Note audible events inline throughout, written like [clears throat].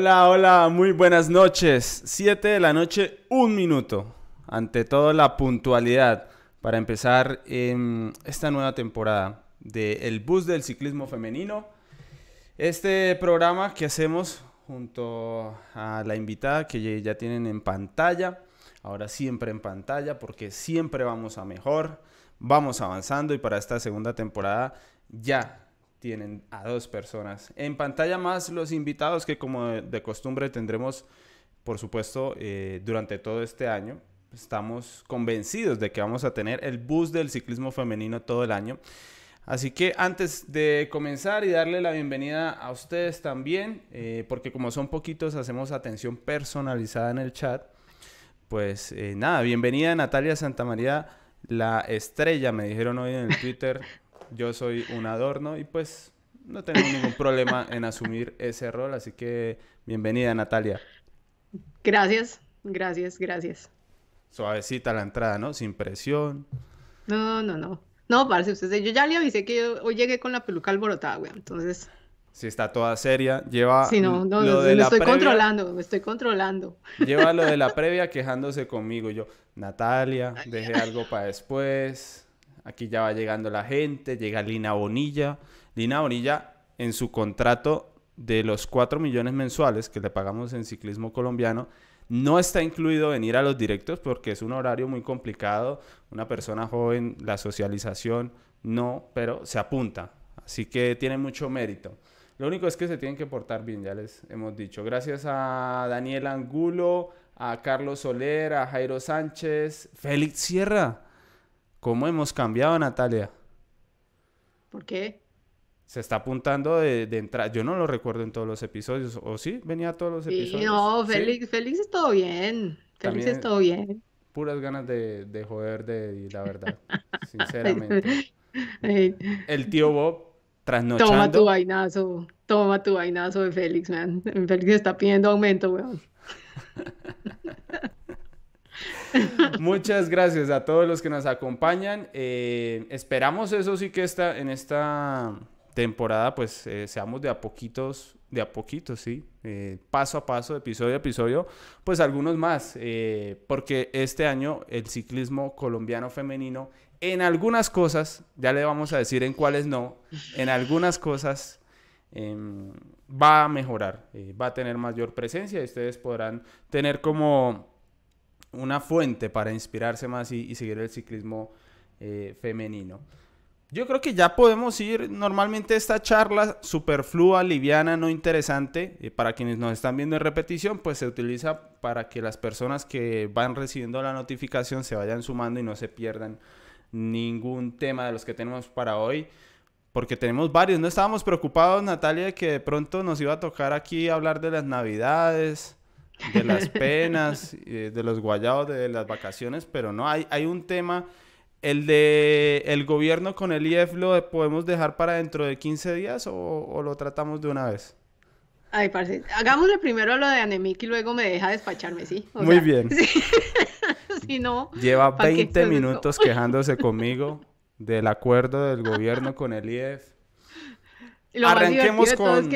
Hola, hola, muy buenas noches. Siete de la noche, un minuto. Ante todo, la puntualidad para empezar esta nueva temporada de El Bus del Ciclismo Femenino. Este programa que hacemos junto a la invitada que ya tienen en pantalla, ahora siempre en pantalla, porque siempre vamos a mejor, vamos avanzando y para esta segunda temporada ya tienen a dos personas. En pantalla más los invitados que como de, costumbre tendremos, por supuesto, eh, durante todo este año. Estamos convencidos de que vamos a tener el bus del ciclismo femenino todo el año. Así que antes de comenzar y darle la bienvenida a ustedes también, eh, porque como son poquitos hacemos atención personalizada en el chat, pues eh, nada, bienvenida Natalia Santamaría, la estrella, me dijeron hoy en el Twitter [laughs] yo soy un adorno y pues no tengo ningún problema en asumir ese rol, así que bienvenida Natalia. Gracias, gracias, gracias. Suavecita la entrada, ¿no? Sin presión. No, no, no. No, parce, usted, yo ya le avisé que hoy llegué con la peluca alborotada, güey, entonces... Si está toda seria, lleva... Sí, no, no, lo de me estoy controlando, me estoy controlando. Lleva lo de la [laughs] previa quejándose conmigo. Yo, Natalia, dejé algo para después. Aquí ya va llegando la gente, llega Lina Bonilla. Lina Bonilla, en su contrato de los 4 millones mensuales que le pagamos en ciclismo colombiano, no está incluido venir a los directos porque es un horario muy complicado. Una persona joven, la socialización no, pero se apunta. Así que tiene mucho mérito. Lo único es que se tienen que portar bien, ya les hemos dicho. Gracias a Daniel Angulo, a Carlos Soler, a Jairo Sánchez, Félix Sierra. ¿Cómo hemos cambiado, Natalia? ¿Por qué? Se está apuntando de, de entrada. Yo no lo recuerdo en todos los episodios. ¿O sí? ¿Venía a todos los episodios? no, Félix, Félix es todo bien. Félix es todo bien. Puras ganas de, de joder de la verdad. [laughs] sinceramente. El tío Bob trasnochando. Toma tu vainazo. Toma tu vainazo de Félix, man. Félix está pidiendo aumento, weón. [laughs] [laughs] Muchas gracias a todos los que nos acompañan. Eh, esperamos eso sí que está en esta temporada pues eh, seamos de a poquitos, de a poquitos, sí, eh, paso a paso, episodio a episodio, pues algunos más, porque este año el ciclismo colombiano femenino en algunas cosas, ya le vamos a decir en cuáles no, en algunas cosas em, va a mejorar, va a tener mayor presencia y ustedes podrán tener como una fuente para inspirarse más y, seguir el ciclismo eh, femenino. Yo creo que ya podemos ir. Normalmente esta charla superflua, liviana, no interesante, eh, para quienes nos están viendo en repetición, pues se utiliza para que las personas que van recibiendo la notificación se vayan sumando y no se pierdan ningún tema de los que tenemos para hoy. Porque tenemos varios. No estábamos preocupados, Natalia, que de pronto nos iba a tocar aquí hablar de las navidades, de las [laughs] penas, de los guayados, de las vacaciones, pero no, hay, hay un tema, el de el gobierno con el IEF, ¿lo podemos dejar para dentro de 15 días o, lo tratamos de una vez? Ay, parce, hagámosle primero lo de Anemic y luego me deja despacharme, ¿sí? Muy bien. [laughs] si no... Lleva 20 minutos quejándose conmigo del acuerdo del gobierno con el IEF. [laughs] Arranquemos con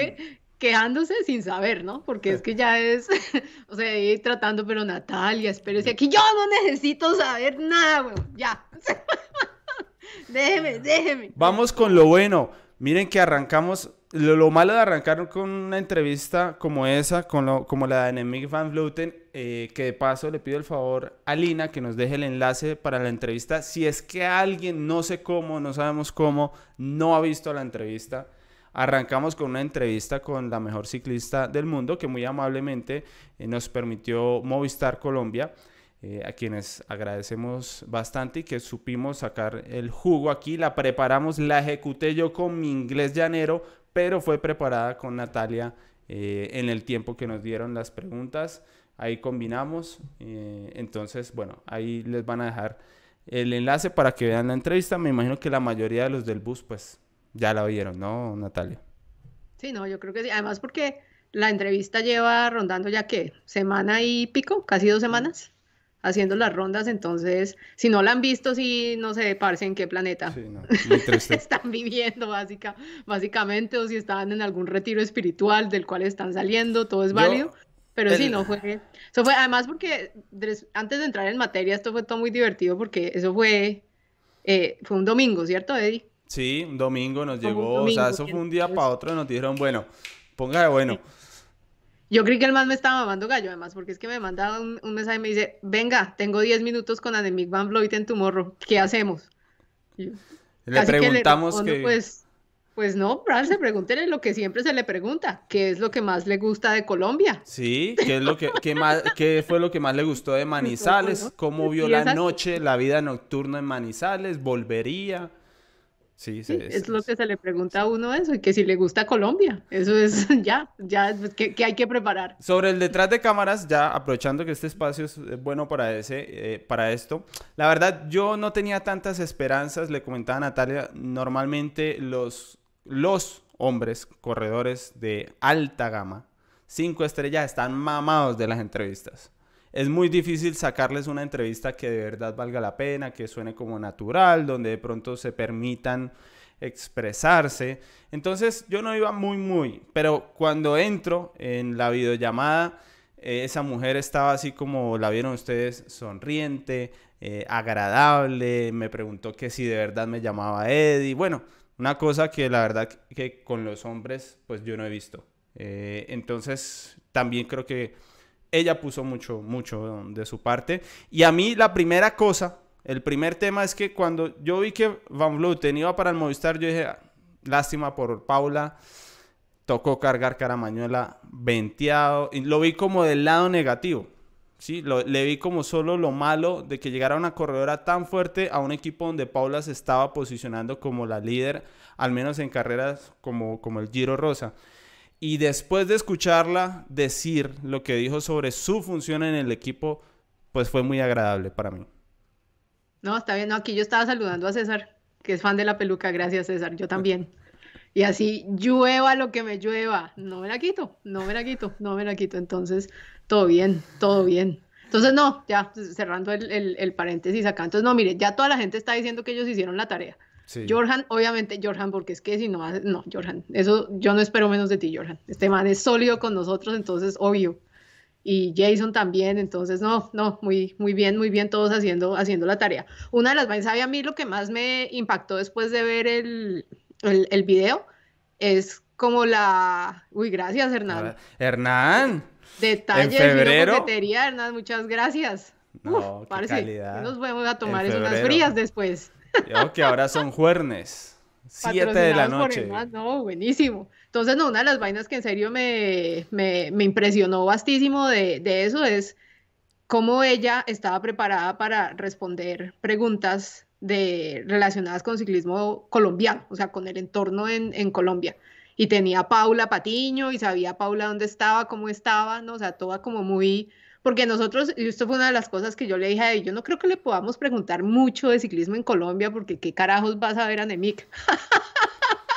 quejándose sin saber, ¿no? Porque es que ya es, [laughs] o sea, ir tratando, pero Natalia, espérese aquí, yo no necesito saber nada, güey, ya. [laughs] déjeme, déjeme. Vamos con lo bueno. Miren que arrancamos, lo, malo de arrancar con una entrevista como esa, con lo, como la de Enemic Van Vleuten, eh, que de paso le pido el favor a Lina que nos deje el enlace para la entrevista. Si es que alguien, no sé cómo, no sabemos cómo, no ha visto la entrevista, Arrancamos con una entrevista con la mejor ciclista del mundo que muy amablemente eh, nos permitió Movistar Colombia, eh, a quienes agradecemos bastante y que supimos sacar el jugo aquí. La preparamos, la ejecuté yo con mi inglés llanero, pero fue preparada con Natalia eh, en el tiempo que nos dieron las preguntas. Ahí combinamos. entonces, bueno, ahí les van a dejar el enlace para que vean la entrevista. Me imagino que la mayoría de los del bus, pues ya la oyeron, ¿no, Natalia? Sí, no, yo creo que sí. Además porque la entrevista lleva rondando ya qué, semana y pico, casi dos semanas. haciendo las rondas, entonces, si no la han visto, sí, no sé, parce en qué planeta Sí, no, [laughs] están viviendo, básica, básicamente, o si estaban en algún retiro espiritual del cual están saliendo, todo es Yo, válido, pero sí, no fue, eso fue, además porque antes de entrar en materia, esto fue todo muy divertido porque eso fue, eh, fue un domingo, ¿cierto, Eddie? Sí, un domingo nos llegó, o sea, eso fue un día para otro, nos dijeron, bueno, ponga de bueno. Yo creí que el man me estaba mamando gallo, además, porque es que me manda un, un mensaje y me dice, venga, tengo 10 minutos con Anemic Van Vloed en tu morro, ¿qué hacemos? Yo, Le casi que le preguntamos respondo, que... Pues, pues no, Bralce, pregúntele lo que siempre se le pregunta, ¿qué es lo que más le gusta de Colombia? Sí, ¿qué es lo que, qué más, qué fue lo que más le gustó de [laughs] Manizales? ¿Cómo vio la noche, la vida nocturna en Manizales? ¿Volvería? Sí, Sí, sí, es lo que se le pregunta a uno eso, y que si le gusta Colombia, eso es [laughs] ya, ya, pues, ¿qué, qué hay que preparar? Sobre el detrás de cámaras, ya aprovechando que este espacio es bueno para ese, eh, para esto, la verdad yo no tenía tantas esperanzas, le comentaba a Natalia, normalmente los, los hombres corredores de alta gama, cinco estrellas, están mamados de las entrevistas. Es muy difícil sacarles una entrevista que de verdad valga la pena, que suene como natural, donde de pronto se permitan expresarse. Entonces yo no iba muy, muy, pero cuando entro en la videollamada, eh, esa mujer estaba así como la vieron ustedes, sonriente, eh, agradable, me preguntó que si de verdad me llamaba Eddie. Bueno, una cosa que la verdad que con los hombres pues yo no he visto. Eh, entonces también creo que ella puso mucho, mucho de su parte. Y a mí la primera cosa, el primer tema es que cuando yo vi que Van Vleuten iba para el Movistar, yo dije, "Ah, lástima por Paula, tocó cargar Caramañuela venteado, y lo vi como del lado negativo. Sí, Lo- le vi como solo lo malo de que llegara una corredora tan fuerte a un equipo donde Paula se estaba posicionando como la líder, al menos en carreras como, como el Giro Rosa. Y después de escucharla decir lo que dijo sobre su función en el equipo, pues fue muy agradable para mí. No, está bien, aquí yo estaba saludando a César, que es fan de la peluca, gracias César, yo también. Y así, llueva lo que me llueva, no me la quito, no me la quito, no me la quito, entonces, todo bien, todo bien. Entonces, no, ya cerrando el- el paréntesis acá, entonces, no, mire, ya toda la gente está diciendo que ellos hicieron la tarea. Sí. Jorhan, obviamente Jorhan, porque es que si no, hace- no, Jorhan, eso yo no espero menos de ti, Jorhan. Este man es sólido con nosotros, entonces, obvio. Y Jason también, entonces, no, no, muy, muy bien, muy bien, todos haciendo, haciendo la tarea. Una de las vainas, ¿sabe a mí lo que más me impactó después de ver el, el, el video? Es como la, uy, gracias, Hernán. Ahora, Hernán. Detalles, ¿En febrero? Coquetería, Hernán, muchas gracias. No, Uf, qué parce, calidad. Nos vamos a tomar unas frías después. [laughs] Yo que ahora son jueves. 7 de la por noche. No, buenísimo. Entonces, no, una de las vainas que en serio me, me, me impresionó bastísimo de, de eso es cómo ella estaba preparada para responder preguntas de, relacionadas con ciclismo colombiano, o sea, con el entorno en, en Colombia. Y tenía a Paula Patiño y sabía Paula dónde estaba, cómo estaba, ¿no? O sea, toda como muy... Porque nosotros, y esto fue una de las cosas que yo le dije a ella, yo no creo que le podamos preguntar mucho de ciclismo en Colombia, porque qué carajos vas a ver a Nemic. [laughs]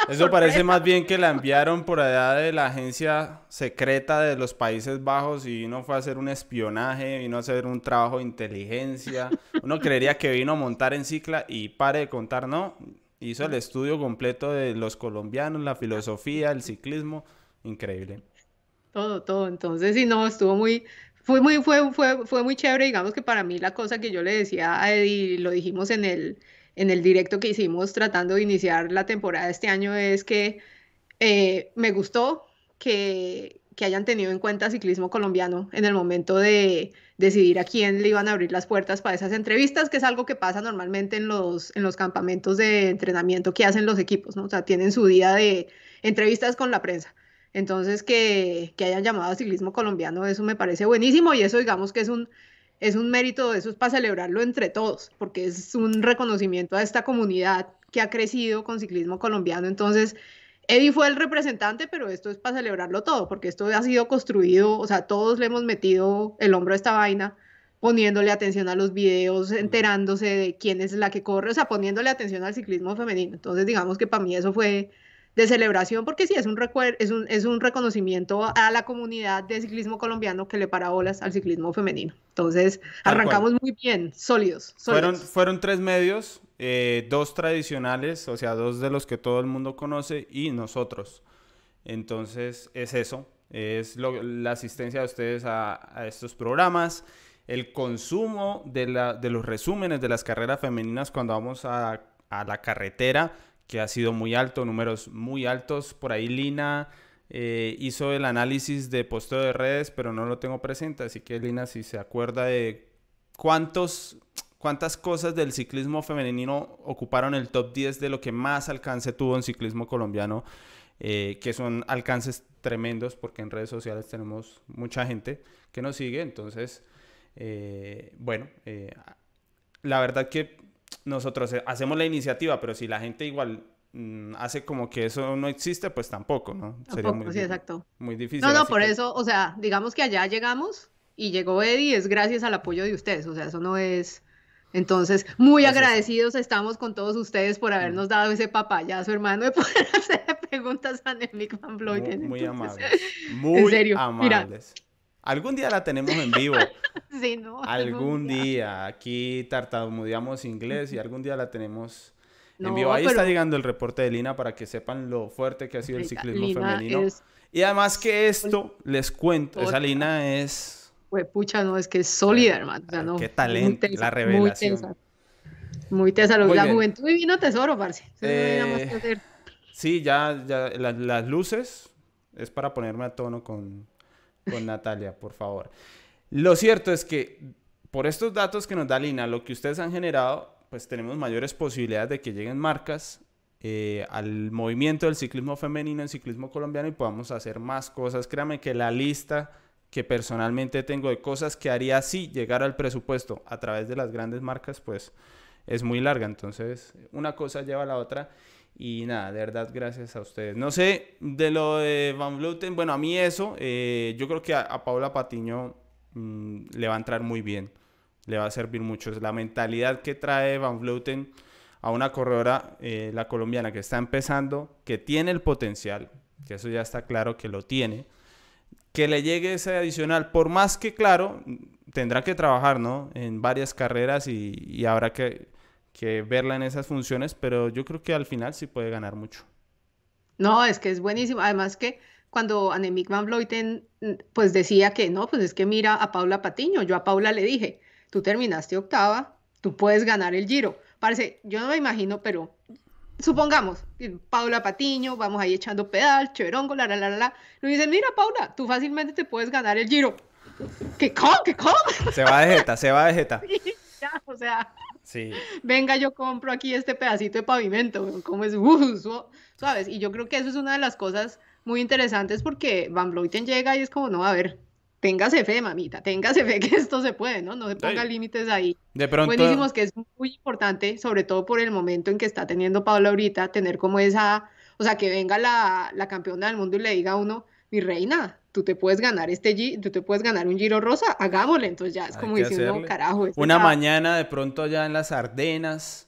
Eso parece más bien que la enviaron por allá de la agencia secreta de los Países Bajos y vino fue a hacer un espionaje, vino a hacer un trabajo de inteligencia. Uno creería que vino a montar en cicla y pare de contar, no. Hizo el estudio completo de los colombianos, la filosofía, el ciclismo. Increíble. Todo, todo. Entonces, sí, no, estuvo muy, fue muy, fue, fue, fue muy chévere. Digamos que para mí la cosa que yo le decía a Eddie, lo dijimos en el, en el directo que hicimos tratando de iniciar la temporada este año, es que eh, me gustó que, que hayan tenido en cuenta ciclismo colombiano en el momento de decidir a quién le iban a abrir las puertas para esas entrevistas, que es algo que pasa normalmente en los, en los campamentos de entrenamiento que hacen los equipos, ¿no? O sea, tienen su día de entrevistas con la prensa. Entonces, que, que hayan llamado a ciclismo colombiano, eso me parece buenísimo y eso digamos que es un, es un mérito, eso es para celebrarlo entre todos, porque es un reconocimiento a esta comunidad que ha crecido con ciclismo colombiano. Entonces, Eddie fue el representante, pero esto es para celebrarlo todo, porque esto ha sido construido, o sea, todos le hemos metido el hombro a esta vaina, poniéndole atención a los videos, enterándose de quién es la que corre, o sea, poniéndole atención al ciclismo femenino. Entonces, digamos que para mí eso fue de celebración, porque sí, es un, es, un, es un reconocimiento a la comunidad de ciclismo colombiano que le para olas al ciclismo femenino. Entonces, arrancamos muy bien, sólidos. Fueron, fueron tres medios, eh, dos tradicionales, o sea, dos de los que todo el mundo conoce y nosotros. Entonces, es eso, es la asistencia de ustedes a, a estos programas el consumo de, la, de, los resúmenes de las carreras femeninas cuando vamos a, a, la carretera que ha sido muy alto, números muy altos. Por ahí Lina eh, hizo el análisis de posteo de redes, pero no lo tengo presente, así que Lina, si se acuerda de cuántos, cuántas cosas del ciclismo femenino ocuparon el top 10 de lo que más alcance tuvo en ciclismo colombiano, eh, que son alcances tremendos, porque en redes sociales tenemos mucha gente que nos sigue, entonces, eh, bueno, la verdad que nosotros eh, hacemos la iniciativa, pero si la gente igual mm, hace como que eso no existe, pues tampoco, ¿no? Sería muy, sí, exacto. muy difícil. No, no, por eso, o sea, digamos que allá llegamos y llegó Eddie, es gracias al apoyo de ustedes, o sea, eso no es... Entonces, muy agradecidos estamos con todos ustedes por habernos dado ese papayazo, hermano, de poder [laughs] hacer preguntas a Nemic Van Muy, muy amables. Muy en serio, amables. Algún día la tenemos en vivo. [laughs] sí, ¿no? Algún, día. Aquí tartamudeamos inglés y algún día la tenemos en vivo. Ahí está llegando el reporte de Lina para que sepan lo fuerte que ha sido el ciclismo femenino. Y además que esto, les cuento, esa Lina es... Pues pucha, no, es que es sólida, hermano. O Qué talento, la revelación. Muy tesa. la juventud divino tesoro, parce. Eh, sí, ya, ya las luces es para ponerme a tono con con Natalia, por favor. Lo cierto es que por estos datos que nos da Lina, lo que ustedes han generado, pues tenemos mayores posibilidades de que lleguen marcas eh, al movimiento del ciclismo femenino en ciclismo colombiano y podamos hacer más cosas. Créame que la lista que personalmente tengo de cosas que haría si llegara al presupuesto a través de las grandes marcas, pues es muy larga. Entonces, una cosa lleva a la otra. Y nada, de verdad, gracias a ustedes. No sé, de lo de Van Vleuten, bueno, a mí eso, eh, yo creo que a, Paula Patiño mm, le va a entrar muy bien, le va a servir mucho. Es la mentalidad que trae Van Vleuten a una corredora, eh, la colombiana, que está empezando, que tiene el potencial, que eso ya está claro que lo tiene, que le llegue ese adicional, por más que, claro, tendrá que trabajar, ¿no? En varias carreras y, y habrá que que verla en esas funciones, pero yo creo que al final sí puede ganar mucho. No, es que es buenísimo. Además que cuando Annemiek van Vleuten pues decía que no, pues es que mira a Paula Patiño, yo a Paula le dije, tú terminaste octava, tú puedes ganar el Giro. Parece, yo no me imagino, pero supongamos, Paula Patiño, vamos ahí echando pedal, cherongo, la la la la. Le dicen, mira Paula, tú fácilmente te puedes ganar el Giro. ¿Qué cómo? ¿Qué cómo? Se va de jeta, se va de jeta. [laughs] ya, o sea, Sí. Venga, yo compro aquí este pedacito de pavimento, como es, uh, ¿sabes? Y yo creo que eso es una de las cosas muy interesantes porque Van Vleuten llega y es como, no, a ver, téngase fe, mamita, téngase fe que esto se puede, ¿no? No se ponga límites ahí. De pronto. Buenísimos, que es muy importante, sobre todo por el momento en que está teniendo Paula ahorita, tener como esa, o sea, que venga la, la campeona del mundo y le diga a uno, mi reina, tú te puedes ganar este tú te puedes ganar un giro rosa, hagámosle. Entonces ya es como diciendo, carajo. Este Una mañana de pronto allá en las Ardenas,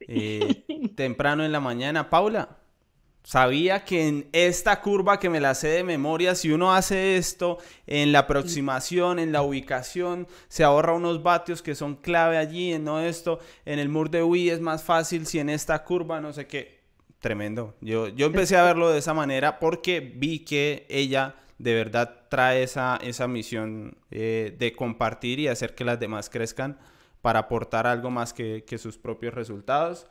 eh, [laughs] temprano en la mañana, Paula. Sabía que en esta curva que me la sé de memoria, si uno hace esto en la aproximación, en la ubicación, se ahorra unos vatios que son clave allí, no esto, en el mur de Wii es más fácil si en esta curva, no sé qué. Tremendo. Yo, yo empecé a verlo de esa manera porque vi que ella de verdad trae esa, esa misión eh, de compartir y hacer que las demás crezcan para aportar algo más que, sus propios resultados.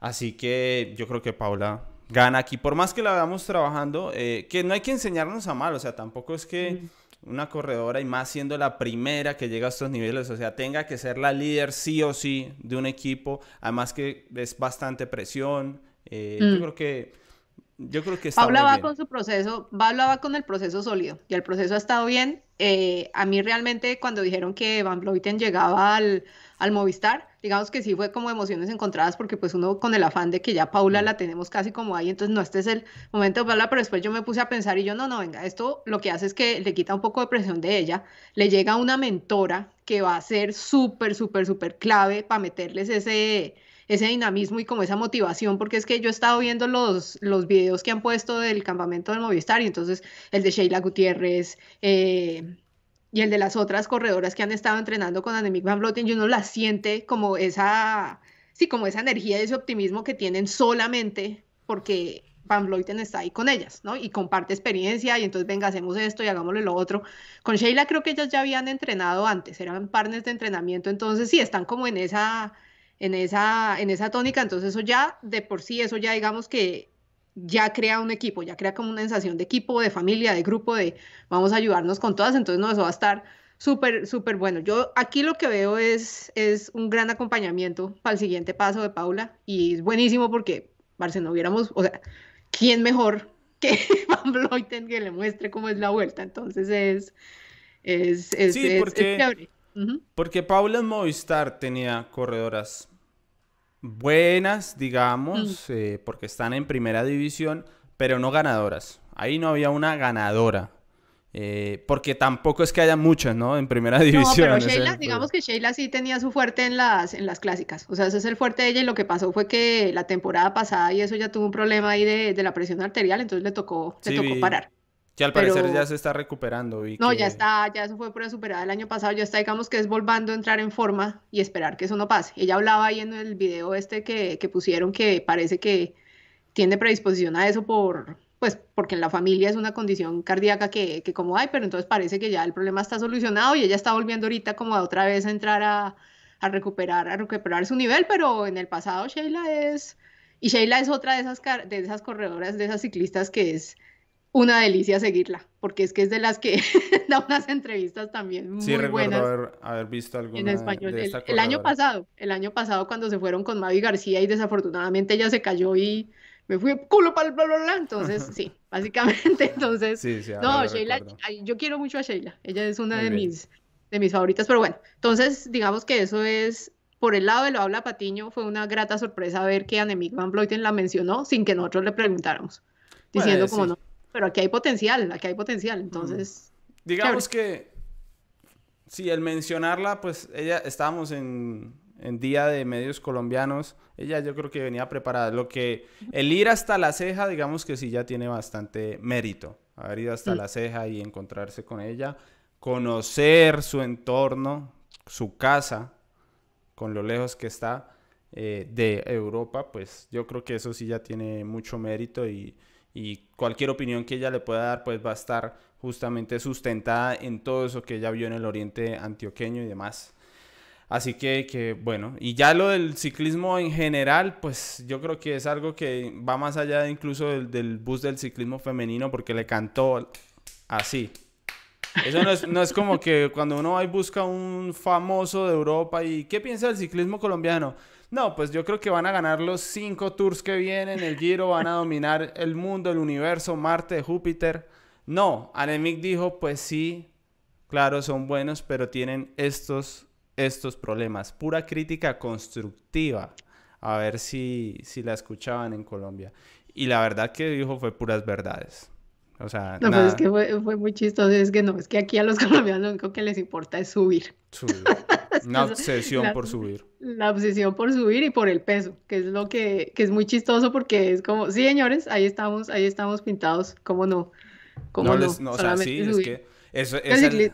Así que yo creo que Paula gana aquí, por más que la veamos trabajando, eh, que no hay que enseñarnos a mal, o sea, tampoco es que una corredora y más siendo la primera que llega a estos niveles, o sea, tenga que ser la líder sí o sí de un equipo, además que es bastante presión, eh, yo mm. creo que yo creo que está Paula va con su proceso, Paula va con el proceso sólido y el proceso ha estado bien. Eh, a mí realmente cuando dijeron que Van Vleuten llegaba al, al, Movistar, digamos que sí fue como emociones encontradas porque pues uno con el afán de que ya Paula mm. la tenemos casi como ahí, entonces no, este es el momento de Paula, pero después yo me puse a pensar y yo no, no, venga, esto lo que hace es que le quita un poco de presión de ella, le llega una mentora que va a ser súper, súper, súper clave para meterles ese ese dinamismo y como esa motivación, porque es que yo he estado viendo los, los videos que han puesto del campamento del Movistar y entonces el de Sheila Gutiérrez eh, y el de las otras corredoras que han estado entrenando con Annemiek van Vleuten, y uno la siente como esa, sí, como esa energía y ese optimismo que tienen solamente porque Van Vleuten está ahí con ellas, ¿no? Y comparte experiencia y entonces venga, hacemos esto y hagámosle lo otro. Con Sheila creo que ellas ya habían entrenado antes, eran partners de entrenamiento, entonces sí, están como en esa, en esa, en esa tónica, entonces eso ya, de por sí, eso ya digamos que ya crea un equipo, ya crea como una sensación de equipo, de familia, de grupo, de vamos a ayudarnos con todas, entonces no, eso va a estar súper, súper bueno. Yo aquí lo que veo es, es un gran acompañamiento para el siguiente paso de Paula y es buenísimo porque, Barcelona, hubiéramos, o sea, ¿quién mejor que [laughs] Van Vleuten que le muestre cómo es la vuelta? Entonces es, es, es, sí, es, porque, es Porque Paula en Movistar tenía corredoras buenas, digamos, Mm. eh, porque están en primera división, pero no ganadoras. Ahí no había una ganadora. eh, porque tampoco es que haya muchas, ¿no? En primera No, división. pero Sheila, el digamos que Sheila sí tenía su fuerte en las, en las clásicas. O sea, ese es el fuerte de ella y lo que pasó fue que la temporada pasada y eso ya tuvo un problema ahí de, de la presión arterial, entonces le tocó, le tocó parar. Que al parecer ya se está recuperando. Vi No, que- ya está, ya eso fue prueba superada el año pasado, ya está, digamos que es volviendo a entrar en forma y esperar que eso no pase. Ella hablaba ahí en el video este que, que pusieron que parece que tiene predisposición a eso por, pues, porque en la familia es una condición cardíaca que, que como hay, pero entonces parece que ya el problema está solucionado y ella está volviendo ahorita como a otra vez a entrar a, a recuperar, a recuperar su nivel, pero en el pasado Sheila es, y Sheila es otra de esas, de esas corredoras, de esas ciclistas que es una delicia seguirla, porque es que es de las que [laughs] da unas entrevistas también muy Sí, buenas haber, haber visto en alguna español. de El, esta el año pasado, el año pasado cuando se fueron con Mavi García y desafortunadamente ella se cayó y me fui culo para el bla bla bla, entonces [laughs] sí, básicamente, entonces Sí, sí, no, Sheila, yo quiero mucho a Sheila, ella es una Muy de bien. mis, de mis favoritas, pero bueno, entonces digamos que eso es, por el lado de lo habla Patiño, fue una grata sorpresa ver que Annemiek van Vleuten la mencionó sin que nosotros le preguntáramos, diciendo Pues, como no, pero aquí hay potencial, aquí hay potencial, entonces, Digamos que sí, el mencionarla, pues ella estábamos en, en día de medios colombianos. Ella yo creo que venía preparada. Lo que el ir hasta la ceja, digamos que sí ya tiene bastante mérito. Haber ido hasta Mm. la ceja y encontrarse con ella, conocer su entorno, su casa, con lo lejos que está eh, de Europa, pues yo creo que eso sí ya tiene mucho mérito y, y cualquier opinión que ella le pueda dar, pues va a estar justamente sustentada en todo eso que ella vio en el oriente antioqueño y demás. Así que, que, bueno, y ya lo del ciclismo en general, pues yo creo que es algo que va más allá incluso del, del bus del ciclismo femenino porque le cantó así. Eso no es, no es como que cuando uno va y busca un famoso de Europa y ¿qué piensa del ciclismo colombiano? No, pues yo creo que van a ganar los cinco tours que vienen, el Giro, van a dominar el mundo, el universo, Marte, Júpiter. No, Annemiek dijo, pues sí, claro, son buenos, pero tienen estos, estos problemas. Pura crítica constructiva. A ver si, si la escuchaban en Colombia. Y la verdad que dijo fue puras verdades. O sea, no, pues nada. es que fue, fue muy chistoso, es que no, es que aquí a los [laughs] colombianos lo único que les importa es subir. Subir. [laughs] Una obsesión La- por subir. La obsesión por subir y por el peso, que es lo que, que es muy chistoso porque es como, sí, señores, ahí estamos, ahí estamos pintados, ¿cómo no? ¿Cómo No no? les, no, o sea, sí, es subir. que eso es el- cicli-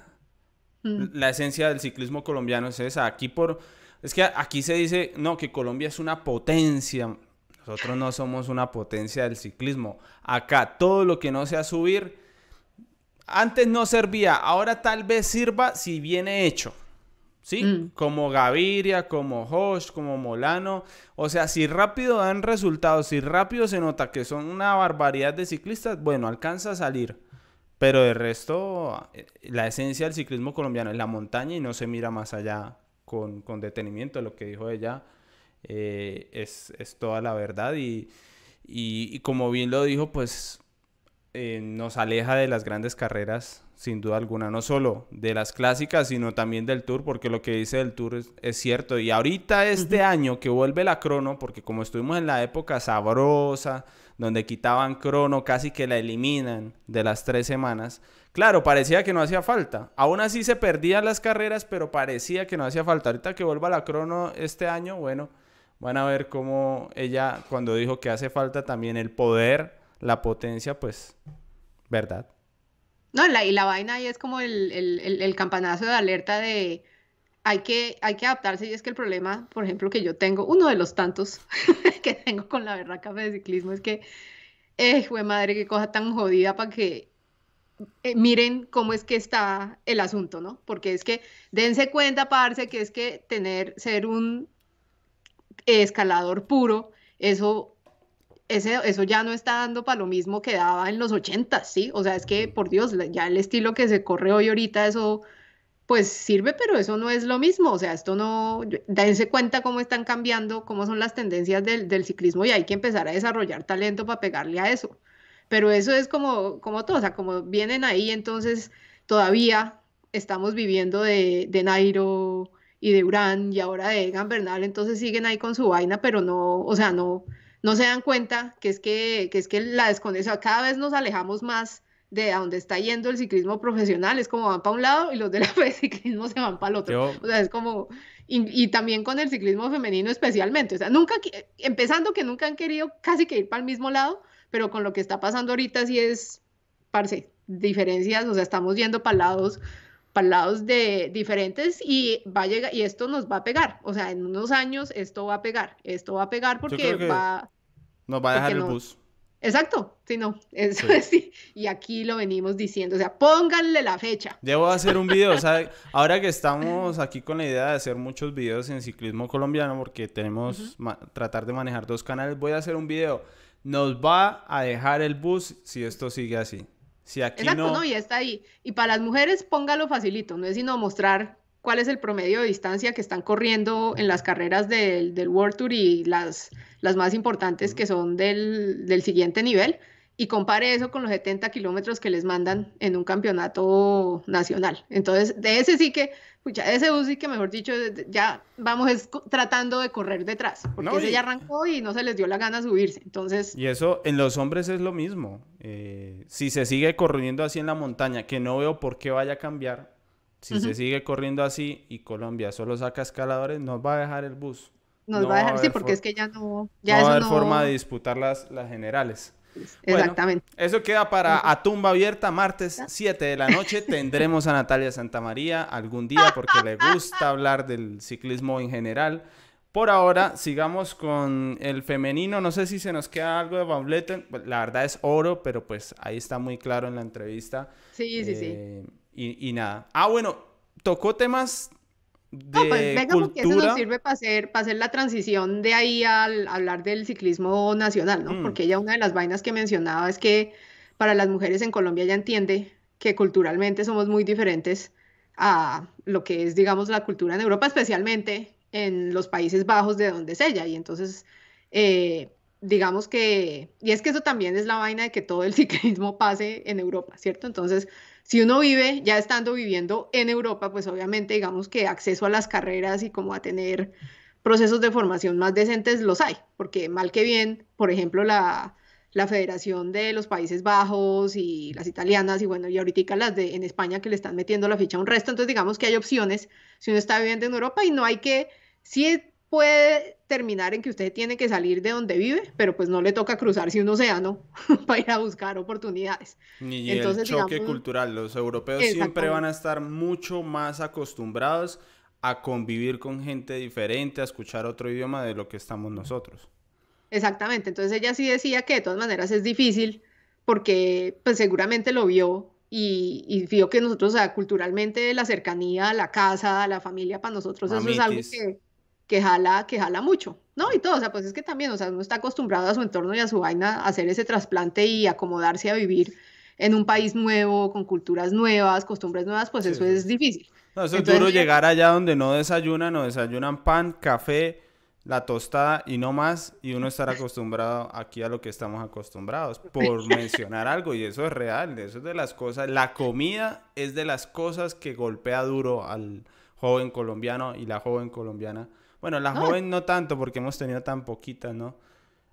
Mm. la esencia del ciclismo colombiano es esa. Aquí por es que aquí se dice, no, que Colombia es una potencia. Nosotros no somos una potencia del ciclismo. Acá todo lo que no sea subir antes no servía, ahora tal vez sirva si viene hecho. ¿Sí? Mm. Como Gaviria, como Hosh, como Molano. O sea, si rápido dan resultados, si rápido se nota que son una barbaridad de ciclistas, bueno, alcanza a salir. Pero de resto, eh, la esencia del ciclismo colombiano es la montaña y no se mira más allá con, con detenimiento. Lo que dijo ella eh, es, es toda la verdad y, y- y como bien lo dijo, pues eh, nos aleja de las grandes carreras, sin duda alguna, no solo de las clásicas, sino también del Tour, porque lo que dice del Tour es, es cierto. Y ahorita este año que vuelve la crono, porque como estuvimos en la época sabrosa, donde quitaban crono, casi que la eliminan de las tres semanas, claro, parecía que no hacía falta. Aún así se perdían las carreras, pero parecía que no hacía falta. Ahorita que vuelva la crono este año, bueno, van a ver cómo ella, cuando dijo que hace falta también el poder, la potencia, pues, ¿verdad? No, la, y la vaina ahí es como el, el, el, campanazo de alerta de hay que, hay que adaptarse y es que el problema, por ejemplo, que yo tengo, uno de los tantos [laughs] que tengo con la berraca de ciclismo es que, eh, fue madre, qué cosa tan jodida para que eh, miren cómo es que está el asunto, ¿no? Porque es que dense cuenta, parce, que es que tener, ser un escalador puro, eso, ese, eso ya no está dando para lo mismo que daba en los 80, ¿sí? O sea, es que, por Dios, ya el estilo que se corre hoy ahorita, eso pues sirve, pero eso no es lo mismo. O sea, esto no, dense cuenta cómo están cambiando, cómo son las tendencias del, del ciclismo y hay que empezar a desarrollar talento para pegarle a eso. Pero eso es como, como todo, o sea, como vienen ahí, entonces todavía estamos viviendo de, de Nairo y de Urán y ahora de Egan Bernal, entonces siguen ahí con su vaina, pero no, o sea, no, no se dan cuenta que es que, que es que la desconexión, cada vez nos alejamos más de a dónde está yendo el ciclismo profesional, es como van para un lado y los de la [laughs] de ciclismo se van para el otro. O sea, es como, y, y, también con el ciclismo femenino especialmente, o sea, nunca, empezando que nunca han querido casi que ir para el mismo lado, pero con lo que está pasando ahorita sí es, parce, diferencias, o sea, estamos yendo para lados, para lados de diferentes y va a llegar, y esto nos va a pegar, o sea, en unos años esto va a pegar, esto va a pegar porque va... Nos va a dejar el bus. Exacto, sí, no, eso [laughs] sí. Y aquí lo venimos diciendo, o sea, pónganle la fecha. Debo hacer un video, o sea, [laughs] ahora que estamos aquí con la idea de hacer muchos videos en ciclismo colombiano, porque tenemos, tratar de manejar dos canales, voy a hacer un video nos va a dejar el bus si esto sigue así. Si aquí Exacto, no... no, ya está ahí. Y para las mujeres, póngalo facilito, no es sino mostrar cuál es el promedio de distancia que están corriendo en las carreras del, del World Tour y las, las más importantes que son del, del siguiente nivel y compare eso con los 70 kilómetros que les mandan en un campeonato nacional. Entonces, de ese sí que, pucha, ese bus sí que, mejor dicho, ya vamos tratando de correr detrás, porque ese ya arrancó y no se les dio la gana subirse. Entonces... Y eso en los hombres es lo mismo. Eh, si se sigue corriendo así en la montaña, que no veo por qué vaya a cambiar, si se sigue corriendo así y Colombia solo saca escaladores, nos va a dejar el bus. Nos va a dejar, sí, porque es que ya no... Ya no va a haber forma de disputar las, las generales. Exactamente. eso queda para A Tumba Abierta, martes 7 de la noche. [laughs] Tendremos a Natalia Santamaría algún día porque le gusta hablar del ciclismo en general. Por ahora, sigamos con el femenino. No sé si se nos queda algo de Van La verdad es oro, pero pues ahí está muy claro en la entrevista. Sí, sí, sí. Eh, y, y nada. Ah, bueno, tocó temas no, pues venga, porque eso nos sirve para hacer, para hacer la transición de ahí al hablar del ciclismo nacional, ¿no? Mm. Porque ella una de las vainas que mencionaba es que para las mujeres en Colombia ya entiende que culturalmente somos muy diferentes a lo que es, digamos, la cultura en Europa, especialmente en los Países Bajos de donde es ella. Y entonces, eh, digamos que, y es que eso también es la vaina de que todo el [laughs] ciclismo pase en Europa, ¿cierto? Entonces, si uno vive, ya estando viviendo en Europa, pues obviamente digamos que acceso a las carreras y como a tener procesos de formación más decentes los hay, porque mal que bien, por ejemplo, la, la Federación de los Países Bajos y las italianas y bueno, y ahorita las de en España que le están metiendo la ficha a un resto, entonces digamos que hay opciones si uno está viviendo en Europa y no hay que, si puede terminar en que usted tiene que salir de donde vive, pero pues no le toca cruzarse un océano [laughs] para ir a buscar oportunidades. Ni Entonces, el choque cultural. Los europeos siempre van a estar mucho más acostumbrados a convivir con gente diferente, a escuchar otro idioma de lo que estamos nosotros. Exactamente. Entonces ella sí decía que de todas maneras es difícil porque pues seguramente lo vio y, y vio que nosotros, o sea, culturalmente la cercanía a la casa, a la familia, para nosotros eso es algo que que jala, que jala mucho, ¿no? Y todo, o sea, pues es que también, o sea, uno está acostumbrado a su entorno y a su vaina a hacer ese trasplante y acomodarse a vivir en un país nuevo, con culturas nuevas, costumbres nuevas, pues eso es difícil. No, eso es duro llegar allá donde no desayunan o desayunan pan, café, la tostada y no más, y uno estar acostumbrado aquí a lo que estamos acostumbrados, por [laughs] mencionar algo, y eso es real, eso es de las cosas, la comida es de las cosas que golpea duro al joven colombiano y la joven colombiana bueno, la joven no tanto porque hemos tenido tan poquitas, ¿no?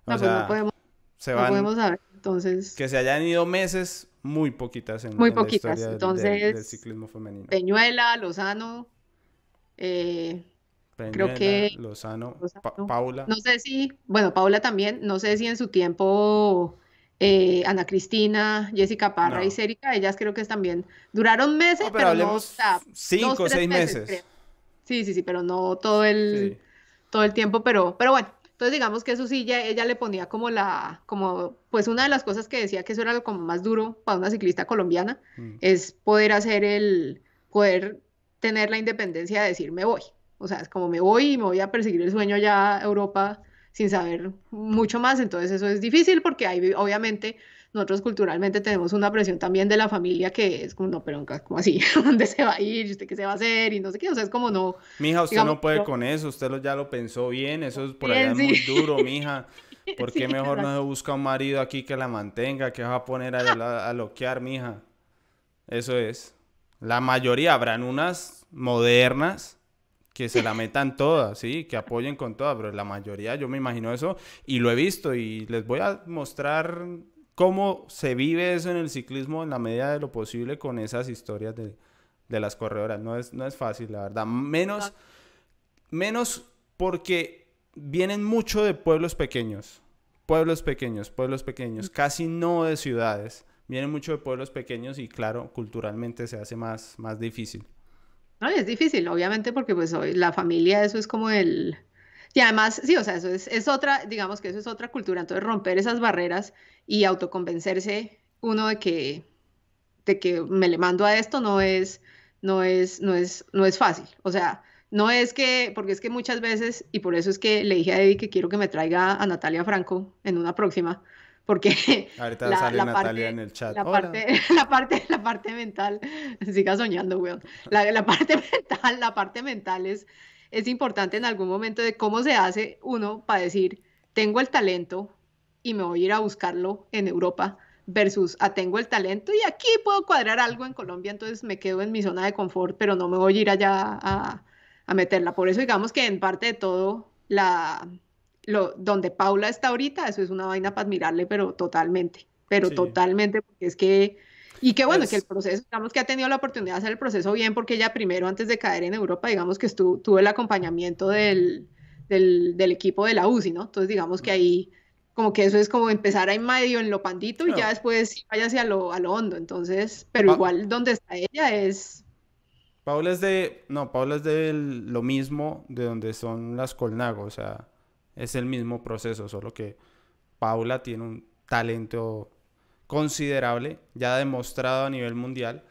O no, pues no podemos, se van, podemos saber, entonces... Que se hayan ido meses, muy poquitas en, muy poquitas. la entonces, del, ciclismo femenino. Peñuela, Lozano, eh, creo que Lozano, Paula. No sé si, bueno, Paula también, no sé si en su tiempo eh, Ana Cristina, Jessica Parra y Cérica, ellas creo que también duraron meses, pero, no, cinco o seis meses. Sí, sí, sí, pero no todo el, todo el tiempo, pero, pero bueno. Entonces digamos que eso sí, ella, le ponía como la, como, pues una de las cosas que decía que eso era lo como más duro para una ciclista colombiana, mm. es poder hacer el, poder tener la independencia de decir me voy. O sea, es como me voy y me voy a perseguir el sueño allá a Europa sin saber mucho más. Entonces eso es difícil porque hay, obviamente, nosotros culturalmente tenemos una presión también de la familia que es como, no, pero ¿cómo así? [laughs] ¿Dónde se va a ir? ¿Usted qué se va a hacer? Y no sé qué, o sea, es como no... Mija, usted no puede con eso, usted lo, ya lo pensó bien, eso es por allá es muy duro, [laughs] mija. ¿Por qué mejor no se busca un marido aquí que la mantenga, que va a poner a, a loquear, mija? Eso es. La mayoría habrán unas modernas que se la metan todas, ¿sí? Que apoyen con todas, pero la mayoría yo me imagino eso y lo he visto y les voy a mostrar cómo se vive eso en el ciclismo en la medida de lo posible con esas historias de, las corredoras. No es, no es fácil, la verdad. Menos, menos porque vienen mucho de pueblos pequeños. Pueblos pequeños, pueblos pequeños, casi no de ciudades. Vienen mucho de pueblos pequeños y claro, culturalmente se hace más, más difícil. No, es difícil, obviamente, porque pues hoy la familia, eso es como el, y además, sí, o sea, eso es, es, otra, digamos que eso es otra cultura. Entonces, romper esas barreras y autoconvencerse uno de que, de que me le mando a esto no es, no es, no es, no es fácil. O sea, no es que, porque es que muchas veces, y por eso es que le dije a Eddie que quiero que me traiga a Natalia Franco en una próxima, porque [laughs] Ahorita la, sale Natalia parte, en el chat. La parte, [laughs] la parte, la parte mental, [laughs] siga soñando, weón. La, la parte mental, la parte mental es es importante en algún momento de cómo se hace uno para decir, tengo el talento y me voy a ir a buscarlo en Europa versus a ah, tengo el talento y aquí puedo cuadrar algo en Colombia, entonces me quedo en mi zona de confort, pero no me voy a ir allá a, meterla. Por eso digamos que en parte de todo, la, lo, donde Paula está ahorita, eso es una vaina para admirarle, pero totalmente, pero totalmente, porque es que y qué bueno, que el proceso, digamos que ha tenido la oportunidad de hacer el proceso bien, porque ella primero, antes de caer en Europa, digamos que estuvo, tuvo el acompañamiento del, del, equipo de la UCI, ¿no? Entonces, digamos que ahí, como que eso es como empezar ahí medio en lo pandito y ya después vaya hacia lo, a lo hondo. Entonces, pero igual donde está ella es... Paula es de, no, Paula es de lo mismo de donde son las Colnago, o sea, es el mismo proceso, solo que Paula tiene un talento considerable, ya demostrado a nivel mundial,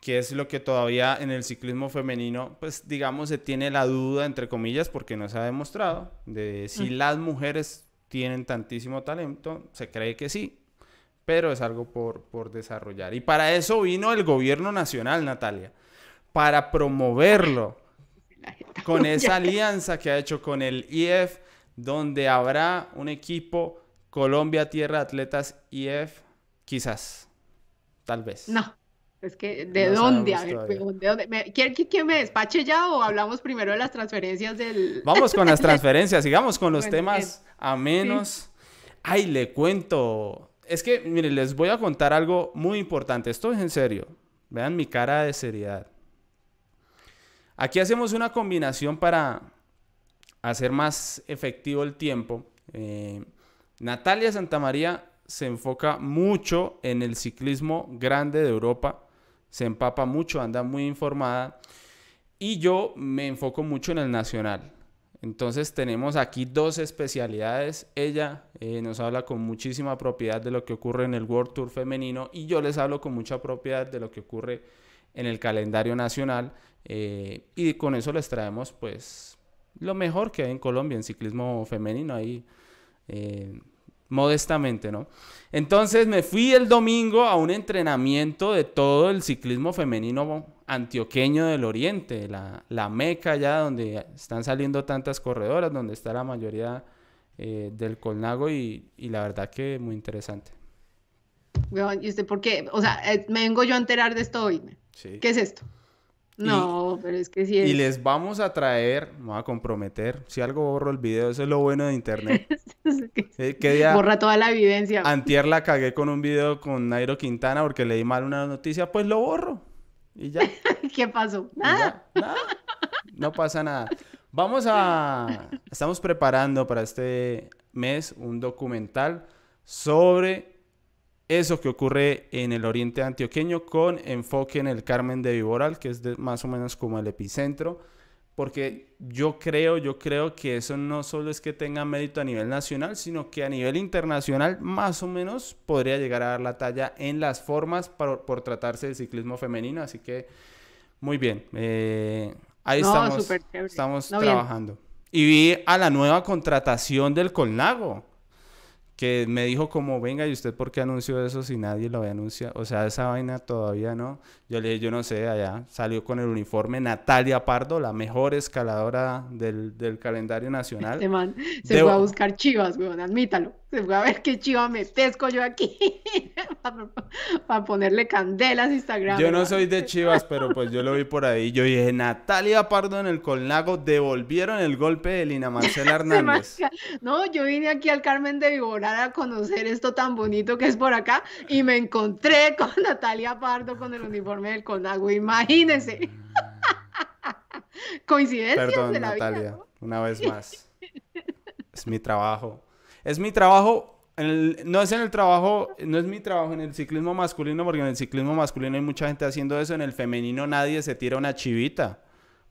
que es lo que todavía en el ciclismo femenino, pues digamos, se tiene la duda, entre comillas, porque no se ha demostrado, de si las mujeres tienen tantísimo talento, se cree que sí, pero es algo por, por desarrollar. Y para eso vino el gobierno nacional, Natalia, para promoverlo con [laughs] esa alianza que ha hecho con el IF, donde habrá un equipo Colombia Tierra Atletas IF Quizás. Tal vez. No. Es que, ¿de dónde? A ver, ¿de dónde? ¿Me, que me despache ya o hablamos primero de las transferencias del... Vamos con las [laughs] transferencias, [laughs] sigamos con los temas a menos. Ay, le cuento. Es que, mire, les voy a contar algo muy importante. Esto es en serio. Vean mi cara de seriedad. Aquí hacemos una combinación para hacer más efectivo el tiempo. Eh, Natalia Santamaría se enfoca mucho en el ciclismo grande de Europa, se empapa mucho, anda muy informada y yo me enfoco mucho en el nacional. Entonces tenemos aquí dos especialidades. Ella eh, nos habla con muchísima propiedad de lo que ocurre en el World Tour femenino y yo les hablo con mucha propiedad de lo que ocurre en el calendario nacional eh, y con eso les traemos pues lo mejor que hay en Colombia en ciclismo femenino ahí. Eh, modestamente, ¿no? Entonces me fui el domingo a un entrenamiento de todo el ciclismo femenino antioqueño del oriente, la, meca ya donde están saliendo tantas corredoras, donde está la mayoría eh, del Colnago y, la verdad que muy interesante. ¿Y usted por qué? O sea, eh, me vengo yo a enterar de esto hoy. ¿Qué es esto? No, pero es que sí Y les vamos a traer, me voy a comprometer, si algo borro el video, eso es lo bueno de internet. [laughs] Eh, Borra toda la evidencia. Antier la cagué con un video con Nairo Quintana porque leí mal una noticia, pues lo borro. Y ya. [laughs] ¿Qué pasó? Nada. No pasa nada. Vamos a... Estamos preparando para este mes un documental sobre eso que ocurre en el oriente antioqueño con enfoque en el Carmen de Viboral, que es más o menos como el epicentro, porque yo creo, yo creo que eso no solo es que tenga mérito a nivel nacional, sino que a nivel internacional más o menos podría llegar a dar la talla en las formas por, por tratarse del ciclismo femenino, así que muy bien, eh, ahí estamos, estamos trabajando. Y vi a la nueva contratación del Colnago que me dijo como, venga, ¿y usted por qué anunció eso si nadie lo había anunciado? O sea, esa vaina todavía no. Yo le dije, yo no sé, allá salió con el uniforme Natalia Pardo, la mejor escaladora del, del calendario nacional. Este man se fue a buscar chivas, weón, admítalo. Se fue a ver qué chiva me pesco yo aquí [laughs] para ponerle candelas a Instagram. Yo no soy de chivas, pero pues yo lo vi por ahí. Yo dije, Natalia Pardo en el Colnago devolvieron el golpe de Lina Marcela [laughs] Hernández. no, yo vine aquí al Carmen de Viborar a conocer esto tan bonito que es por acá y me encontré [laughs] con Natalia Pardo con el uniforme del Colnago. Imagínense. Coincidencia. Perdón, Natalia, una vez más. Es mi trabajo es mi trabajo, no es en el trabajo, no es mi trabajo en el ciclismo masculino, porque en el ciclismo masculino hay mucha gente haciendo eso, en el femenino nadie se tira una chivita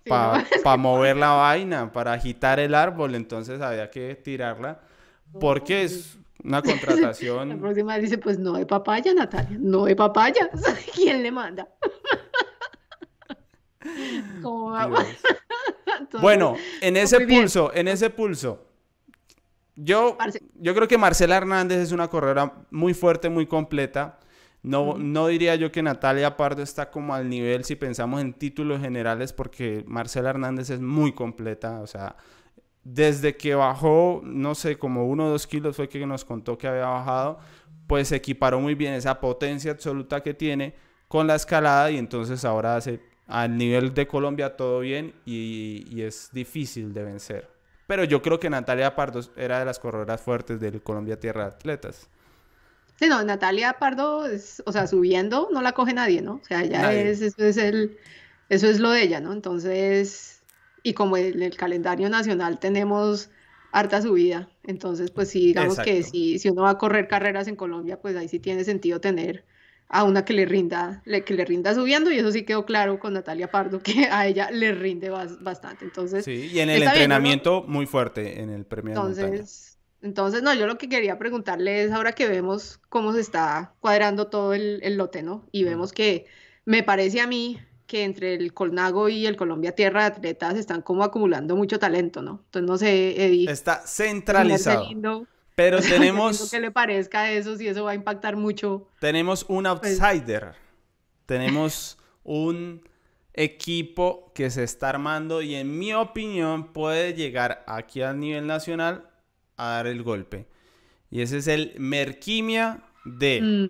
para [laughs] mover la vaina, para agitar el árbol, entonces había que tirarla, porque es una contratación. [laughs] La próxima dice, pues no hay papaya, Natalia, no hay papaya, [laughs] ¿quién le manda? bueno, en ese pulso, en ese pulso, yo, yo creo que Marcela Hernández es una corredora muy fuerte, muy completa. No, no diría yo que Natalia Pardo está como al nivel si pensamos en títulos generales, porque Marcela Hernández es muy completa. O sea, desde que bajó, no sé, como uno o dos kilos fue que nos contó que había bajado, pues se equiparó muy bien esa potencia absoluta que tiene con la escalada y entonces ahora hace al nivel de Colombia todo bien y, y es difícil de vencer. Pero yo creo que Natalia Pardo era de las corredoras fuertes del Colombia Tierra de Atletas. Sí, no, Natalia Pardo, es, o sea, subiendo no la coge nadie, ¿no? O sea, ya es, eso es el, eso es lo de ella, ¿no? Entonces, y como en el calendario nacional tenemos harta subida, entonces, pues sí, digamos que si, si uno va a correr carreras en Colombia, pues ahí sí tiene sentido tener a una que le rinda, que le rinda subiendo, y eso sí quedó claro con Natalia Pardo, [laughs] que a ella le rinde bastante. Entonces, sí, y en el entrenamiento muy fuerte en el premio entonces, Entonces, no, yo lo que quería preguntarle es ahora que vemos cómo se está cuadrando todo el, lote, ¿no? Y vemos que me parece a mí que entre el Colnago y el Colombia Tierra de Atletas están como acumulando mucho talento, ¿no? Entonces, no sé, Eddie. Está centralizado. Pero tenemos... que le parezca eso, si eso va a impactar mucho. Tenemos un pues outsider. Tenemos un equipo que se está armando y en mi opinión puede llegar aquí a nivel nacional a dar el golpe. Y ese es el Merquimia de mm.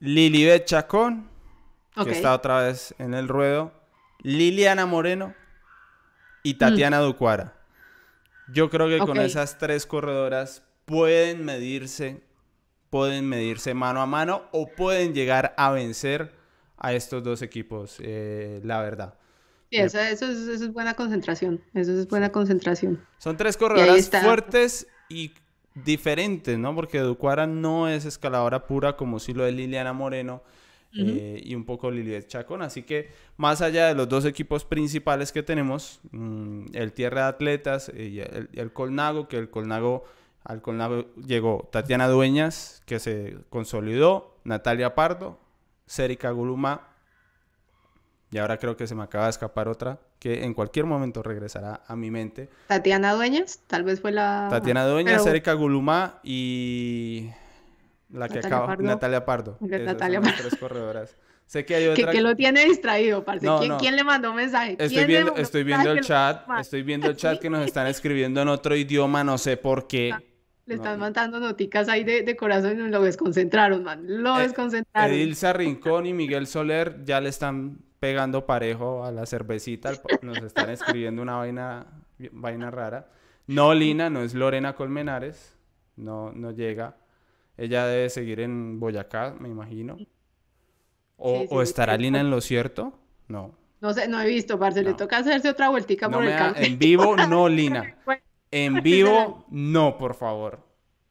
Lilibet Chacón, que está otra vez en el ruedo, Liliana Moreno y Tatiana mm. Ducuara. Yo creo que con esas tres corredoras pueden medirse, pueden medirse mano a mano o pueden llegar a vencer a estos dos equipos, eh, la verdad. Sí, eso, es, buena concentración, eso es buena concentración. Son tres corredoras fuertes y diferentes, ¿no? Porque Ducuara no es escaladora pura como si lo es Liliana Moreno eh, y un poco Liliet Chacón. Así que más allá de los dos equipos principales que tenemos, mm, el Tierra de Atletas y el, Colnago, que el Colnago, al Colnago llegó Tatiana Dueñas, que se consolidó, Natalia Pardo, Cérica Guluma, y ahora creo que se me acaba de escapar otra, que en cualquier momento regresará a mi mente. Tatiana Dueñas, tal vez fue la... Tatiana Dueñas, Cérica Guluma y la que acaba, Natalia Pardo. Natalia Pardo. tres corredoras. Sé que hay otra. Que, lo tiene distraído, parce. ¿Quién, le mandó mensaje? Estoy viendo, estoy viendo el chat. Estoy viendo el chat que nos están escribiendo en otro idioma, no sé por qué. Le están mandando noticas ahí de, de corazón y lo desconcentraron, man. Lo eh, desconcentraron. Edilza Rincón y Miguel Soler ya le están pegando parejo a la cervecita. Nos están escribiendo una vaina, vaina rara. No, Lina, no es Lorena Colmenares. No, no llega. Ella debe seguir en Boyacá, me imagino. O, estará Lina en lo cierto. No, No sé, no he visto, parce, le toca hacerse otra vueltica por el En vivo, no, [laughs] Lina. En vivo, no, por favor.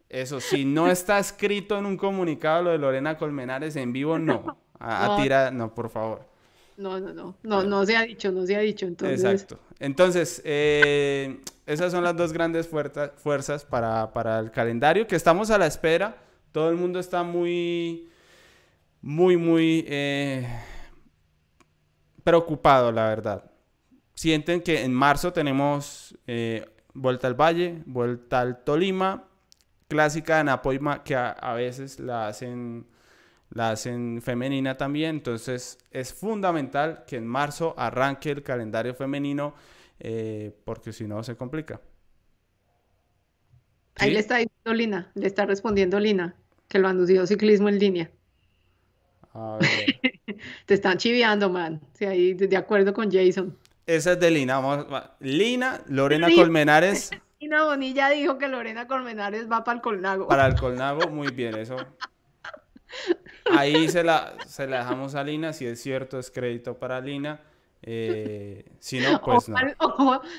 Eso, si no [laughs] está escrito en un comunicado lo de Lorena Colmenares, en vivo, no. A, tira, no, por favor. No, no, no, no, no se ha dicho, no se ha dicho, entonces. Exacto. Entonces, eh, esas son las dos grandes fuerzas para, para el calendario, que estamos a la espera. Todo el mundo está muy, muy, muy eh, preocupado, la verdad. Sienten que en marzo tenemos eh, Vuelta al Valle, Vuelta al Tolima, clásica de Napoima, que a, veces la hacen, la hacen femenina también. Entonces es fundamental que en marzo arranque el calendario femenino, eh, porque si no se complica. Ahí le está diciendo Lina, le está respondiendo Lina, que lo anunció ciclismo en línea. [laughs] Te están chiviando, man. Sí, ahí de acuerdo con Jason. Esa es de Lina. Vamos, Lina, Lorena Colmenares. [laughs] Lina Bonilla dijo que Lorena Colmenares va para el Colnago. Para el [laughs] Colnago, muy bien, eso. Ahí se la, se la dejamos a Lina. Si es cierto, es crédito para Lina. Eh, si no, pues no.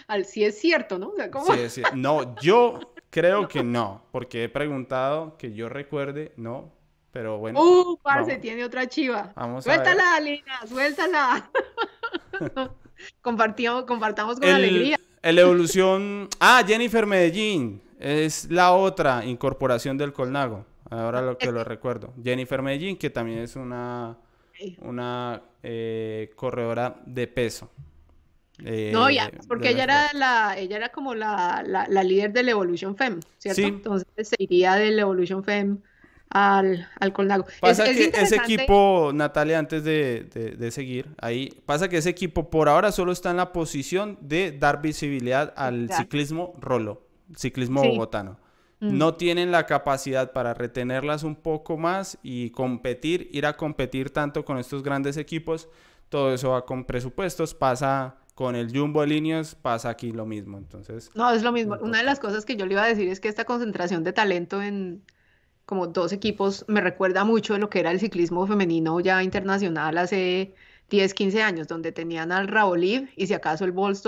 Al, si es cierto, ¿no? no, yo [laughs] creo que no, porque he preguntado que yo recuerde, no, pero bueno. Uh, parce, tiene otra chiva. Vamos suéltala, Lina, suéltala. Compartimos, compartamos con alegría. El evolución. Ah, Jennifer Medellín. Es la otra incorporación del Colnago. Ahora lo que lo recuerdo. Jennifer Medellín, que también es una, una eh, corredora de peso. Eh, no, ya, porque ella era la, ella era como la, la, líder del Evolution Fem, ¿cierto? Entonces se iría del Evolution Fem al, al Colnago. Pasa que ese equipo, Natalia, antes de, seguir ahí, pasa que ese equipo por ahora solo está en la posición de dar visibilidad al ciclismo rolo, ciclismo bogotano. Mm. No tienen la capacidad para retenerlas un poco más y competir, ir a competir tanto con estos grandes equipos. Todo eso va con presupuestos, pasa con el Jumbo de líneas pasa aquí lo mismo, entonces... No, es lo mismo. Una de las cosas que yo le iba a decir es que esta concentración de talento en, como dos equipos, me recuerda mucho de lo que era el ciclismo femenino ya internacional hace 10, 15 años, donde tenían al Raoliv y si acaso el Bols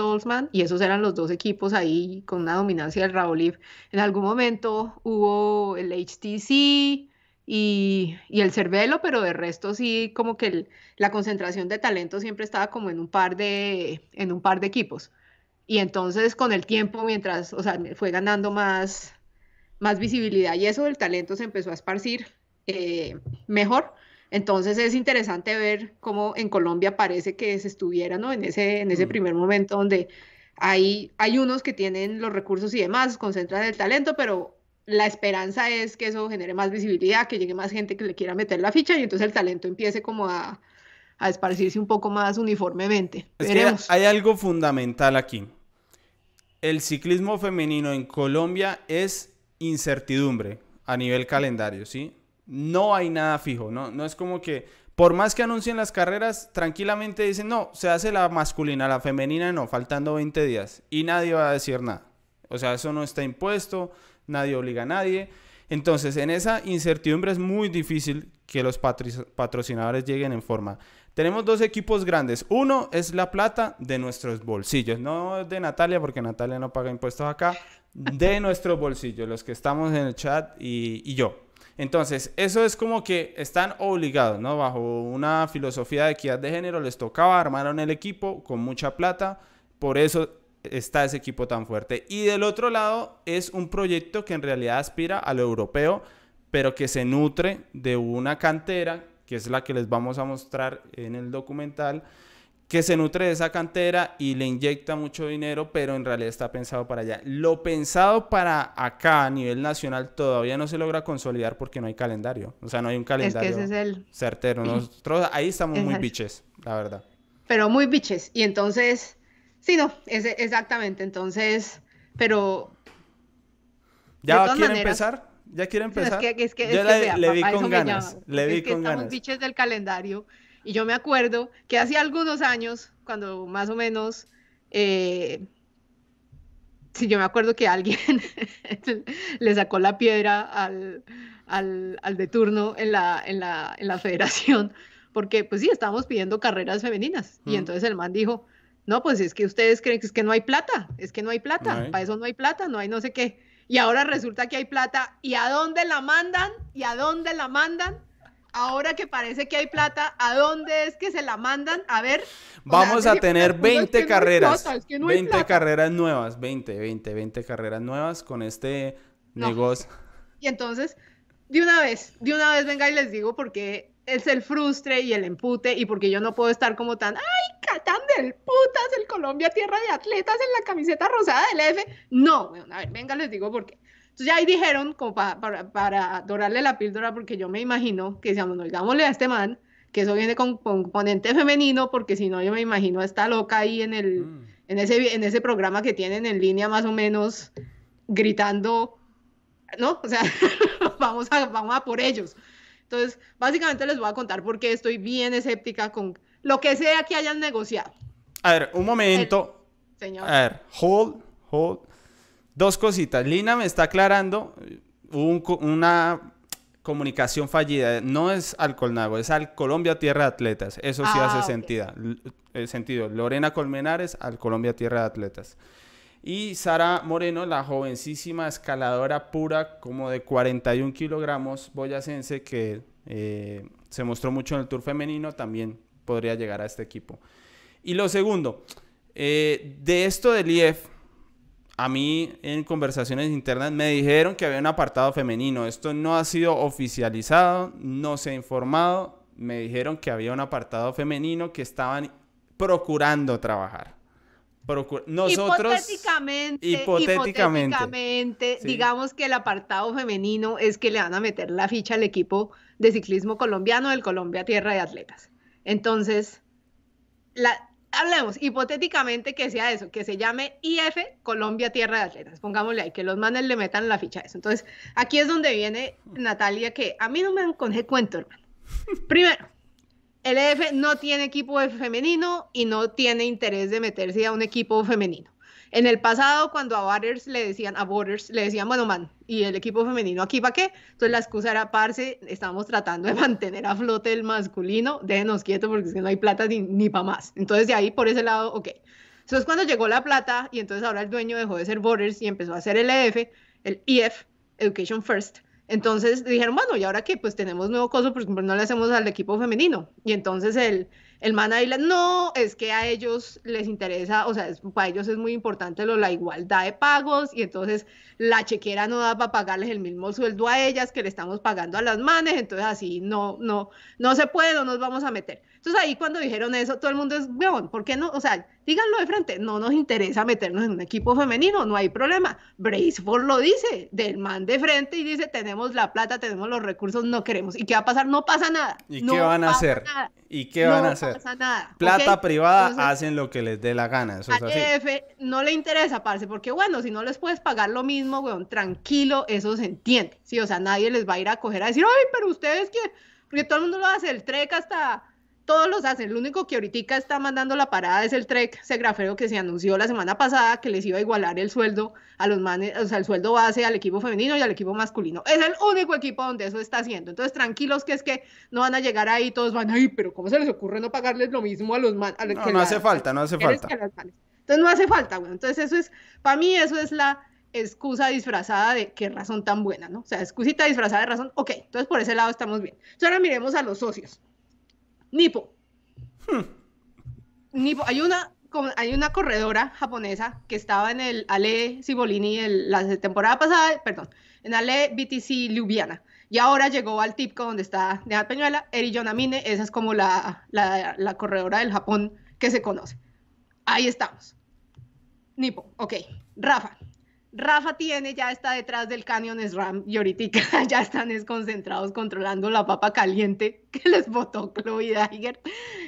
y esos eran los dos equipos ahí con una dominancia del Raoliv. En algún momento hubo el HTC y, y el Cervelo, pero de resto sí, como que la concentración de talento siempre estaba como en un par de, en un par de equipos. Y entonces con el tiempo, mientras, o sea, fue ganando más, más visibilidad y eso del talento se empezó a esparcir eh, mejor. Entonces es interesante ver cómo en Colombia parece que se estuviera ¿no? en, ese, en ese mm. primer momento donde hay, hay unos que tienen los recursos y demás, concentran el talento, pero la esperanza es que eso genere más visibilidad, que llegue más gente que le quiera meter la ficha y entonces el talento empiece como a, a esparcirse un poco más uniformemente. hay algo fundamental aquí. El ciclismo femenino en Colombia es incertidumbre a nivel calendario, ¿sí? No hay nada fijo, ¿no? No es como que, por más que anuncien las carreras, tranquilamente dicen, no, se hace la masculina, la femenina no, faltando 20 días. Y nadie va a decir nada. O sea, eso no está impuesto, nadie obliga a nadie. Entonces, en esa incertidumbre es muy difícil que los patrocinadores lleguen en forma. Tenemos dos equipos grandes. Uno es la plata de nuestros bolsillos, no de Natalia, porque Natalia no paga impuestos acá, de nuestros bolsillos, los que estamos en el chat y, yo. Entonces, eso es como que están obligados, ¿no? Bajo una filosofía de equidad de género, les tocaba, armaron el equipo con mucha plata, por eso está ese equipo tan fuerte. Y del otro lado, es un proyecto que en realidad aspira a lo europeo, pero que se nutre de una cantera, que es la que les vamos a mostrar en el documental, que se nutre de esa cantera y le inyecta mucho dinero, pero en realidad está pensado para allá. Lo pensado para acá a nivel nacional todavía no se logra consolidar porque no hay calendario. O sea, no hay un calendario certero. [clears throat] Nosotros ahí estamos muy biches, la verdad. Pero muy biches. Y entonces, sí, no, es, exactamente. Entonces, pero... ¿Ya quiere empezar? ¿Ya quiere empezar? Es que, Yo le, vi con ganas. Le vi con ganas. biches del calendario y yo me acuerdo que hace algunos años, cuando más o menos, eh, si yo me acuerdo que alguien [laughs] le sacó la piedra al, al, de turno en la, en la, en la federación, porque pues sí, estábamos pidiendo carreras femeninas. Y entonces el man dijo, no, pues es que ustedes creen que es que no hay plata, es que no hay plata, para eso no hay plata, no hay no sé qué. Y ahora resulta que hay plata, ¿y a dónde la mandan? ¿Y a dónde la mandan? Ahora que parece que hay plata, ¿a dónde es que se la mandan? A ver. Vamos a tener 20 carreras. 20 carreras nuevas, 20, 20, 20 carreras nuevas con este negocio. Y entonces, de una vez, de una vez venga y les digo porque es el frustre y el empute y porque yo no puedo estar como tan, ay, tan del putas, el Colombia tierra de atletas en la camiseta rosada del F. No, bueno, a ver, venga, les digo por qué. Entonces ya ahí dijeron, como para, para, dorarle la píldora, porque yo me imagino que decíamos, no, digámosle a este man que eso viene con, componente femenino, porque si no yo me imagino a esta loca ahí en, el, mm. en, ese, en ese programa que tienen en línea más o menos gritando, ¿no? O sea, [laughs] vamos, a, vamos a por ellos. Entonces, básicamente les voy a contar por qué estoy bien escéptica con lo que sea que hayan negociado. A ver, un momento. señor. A ver, hold, hold. Dos cositas. Lina me está aclarando una comunicación fallida. No es al Colnago, es al Colombia Tierra de Atletas. Eso sí hace ah, sentido. El sentido. Lorena Colmenares al Colombia Tierra de Atletas. Y Sara Moreno, la jovencísima escaladora pura, como de 41 kilogramos, boyacense, que eh, se mostró mucho en el Tour femenino, también podría llegar a este equipo. Y lo segundo, eh, de esto del IEF, a mí en conversaciones internas me dijeron que había un apartado femenino. Esto no ha sido oficializado, no se ha informado. Me dijeron que había un apartado femenino que estaban procurando trabajar. Nosotros, hipotéticamente, hipotéticamente, digamos que el apartado femenino es que le van a meter la ficha al equipo de ciclismo colombiano del Colombia Tierra de Atletas. Entonces, la, hablemos hipotéticamente que sea eso, que se llame IF Colombia Tierra de Atletas. Pongámosle ahí, que los manes le metan la ficha a eso. Entonces, aquí es donde viene Natalia, que a mí no me han con cuento, hermano. Primero, el EF no tiene equipo femenino y no tiene interés de meterse a un equipo femenino. En el pasado, cuando a Waters le decían, a Waters le decían, bueno, man, ¿y el equipo femenino aquí para qué? Entonces la excusa era, parce, estamos tratando de [laughs] mantener a flote el masculino, déjenos quietos porque si no hay plata ni, ni para más. Entonces de ahí, por ese lado, ok. Entonces cuando llegó la plata y entonces ahora el dueño dejó de ser Waters y empezó a hacer el EF, el EF, Education First, entonces dijeron, bueno, ¿y ahora qué? Pues tenemos nuevo coso, pues no le hacemos al equipo femenino. Y entonces el, el man ahí, no, es que a ellos les interesa, o sea, para ellos es muy importante lo, la igualdad de pagos y entonces la chequera no da para pagarles el mismo sueldo a ellas que le estamos pagando a las manes, entonces así no, no, no se puede, no nos vamos a meter. Entonces ahí cuando dijeron eso, todo el mundo es, weón, ¿por qué no? O sea, díganlo de frente, no nos interesa meternos en un equipo femenino, no hay problema. Braceford lo dice, del man de frente y dice, tenemos la plata, tenemos los recursos, no queremos. ¿Y qué va a pasar? No pasa nada. ¿Y qué van a hacer? ¿Y qué van a hacer? No pasa nada. Plata privada, hacen lo que les dé la gana. Eso es así. EF no le interesa, parce, porque bueno, si no les puedes pagar lo mismo, weón, tranquilo, eso se entiende. Sí, o sea, nadie les va a ir a coger a decir, ay, pero ustedes qué, porque todo el mundo lo hace, el trek hasta todos los hacen. El único que ahorita está mandando la parada es el Trek Segrafero que se anunció la semana pasada que les iba a igualar el sueldo a los manes, o sea, el sueldo base al equipo femenino y al equipo masculino. Es el único equipo donde eso está haciendo. Entonces, tranquilos que es que no van a llegar ahí, todos van ahí, pero ¿cómo se les ocurre no pagarles lo mismo a los manes? No, no hace falta, no hace falta. Entonces, no hace falta, bueno. Entonces, eso es, para mí, eso es la excusa disfrazada de qué razón tan buena, ¿no? O sea, excusita disfrazada de razón, ok, entonces por ese lado estamos bien. Entonces ahora miremos a los socios. Nipo, hay una hay una corredora japonesa que estaba en el Ale Cibolini la temporada pasada, perdón, en Ale BTC Ljubljana. Y ahora llegó al Tipco donde está Neha Peñuela, Eri Yonamine, esa es como la, la, la, corredora del Japón que se conoce. Ahí estamos. Nipo, ok. Rafa, Rafa tiene, ya está detrás del Canyon SRAM y ahorita [laughs] ya están desconcentrados controlando la papa caliente [laughs] que les botó Chloe Daiger,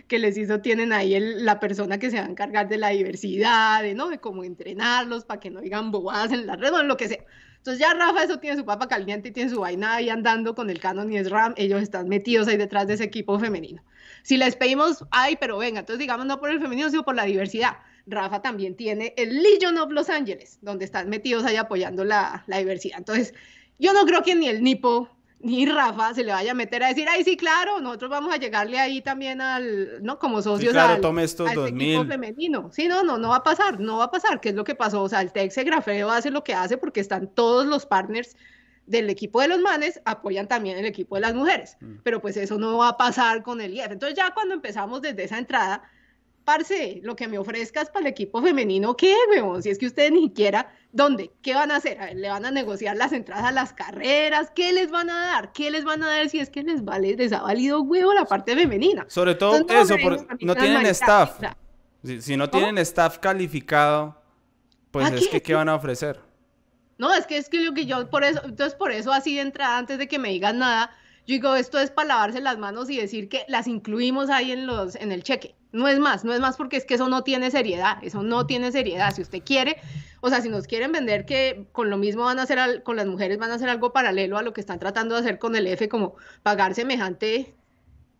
que les hizo, tienen ahí la persona que se va a encargar de la diversidad, de, ¿no? de cómo entrenarlos para que no digan bobadas en la red o en lo que sea. Entonces ya Rafa eso tiene su papa caliente y tiene su vaina ahí andando con el Canon y SRAM, ellos están metidos ahí detrás de ese equipo femenino. Si les pedimos, ay, pero venga, entonces digamos no por el femenino, sino por la diversidad Rafa también tiene el Legion of Los Angeles, donde están metidos ahí apoyando la, diversidad. Entonces, yo no creo que ni el Nipo ni Rafa se le vaya a meter a decir, ay, sí, claro, nosotros vamos a llegarle ahí también al, ¿no? Como socios sí, claro, al, tome estos al 2000. equipo femenino. Sí, no, no, no va a pasar, no va a pasar, ¿qué es lo que pasó? O sea, el Texe Grafeo hace lo que hace porque están todos los partners del equipo de los manes, apoyan también el equipo de las mujeres, Mm. pero pues eso no va a pasar con el IEF. Entonces ya cuando empezamos desde esa entrada, parce, lo que me ofrezcas para el equipo femenino, ¿qué, weón? Si es que ustedes ni siquiera, ¿dónde? ¿Qué van a hacer? A ver, ¿Le van a negociar las entradas a las carreras? ¿Qué les van a dar? ¿Qué les van a dar si es que les vale, les ha valido huevo la parte femenina? Sobre todo Entonces, no eso, me por- vengan a mí no tienen staff. o sea, Si, si no ¿Cómo? tienen staff calificado, pues ¿A es qué? que ¿qué van a ofrecer? No, es que es que lo que yo, por eso, entonces por eso así de entrada, antes de que me digan nada, digo, esto es para lavarse las manos y decir que las incluimos ahí en los, en el cheque. No es más, no es más porque es que eso no tiene seriedad, eso no tiene seriedad. Si usted quiere, o sea, si nos quieren vender que con lo mismo van a hacer con las mujeres, van a hacer algo paralelo a lo que están tratando de hacer con el F, como pagar semejante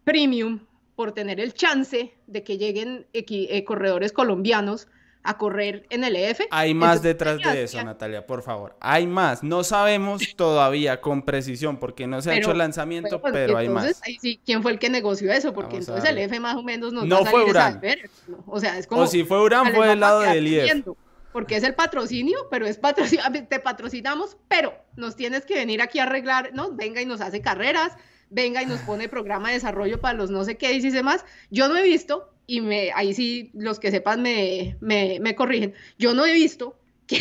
premium por tener el chance de que lleguen eh, corredores colombianos a correr en el EF. Hay más Entonces, detrás de eso. Natalia, por favor. Hay más. No sabemos [laughs] todavía con precisión porque no se ha hecho el lanzamiento, Bueno, pero hay entonces, más. ahí sí, ¿quién fue el que negoció eso? Porque Vamos entonces el darle. F más o menos nos No va a salir Urán. verga, ¿no? O sea, es como... O si fue Urán, fue del lado del IEF. pidiendo, Porque es el patrocinio, pero es patrocinio, te patrocinamos, pero nos tienes que venir aquí a arreglar, ¿no? Venga y nos hace carreras, venga y nos pone programa de desarrollo para los no sé qué y demás. Yo no he visto, y me, ahí sí los que sepan me, me, me corrigen, yo no he visto [laughs] que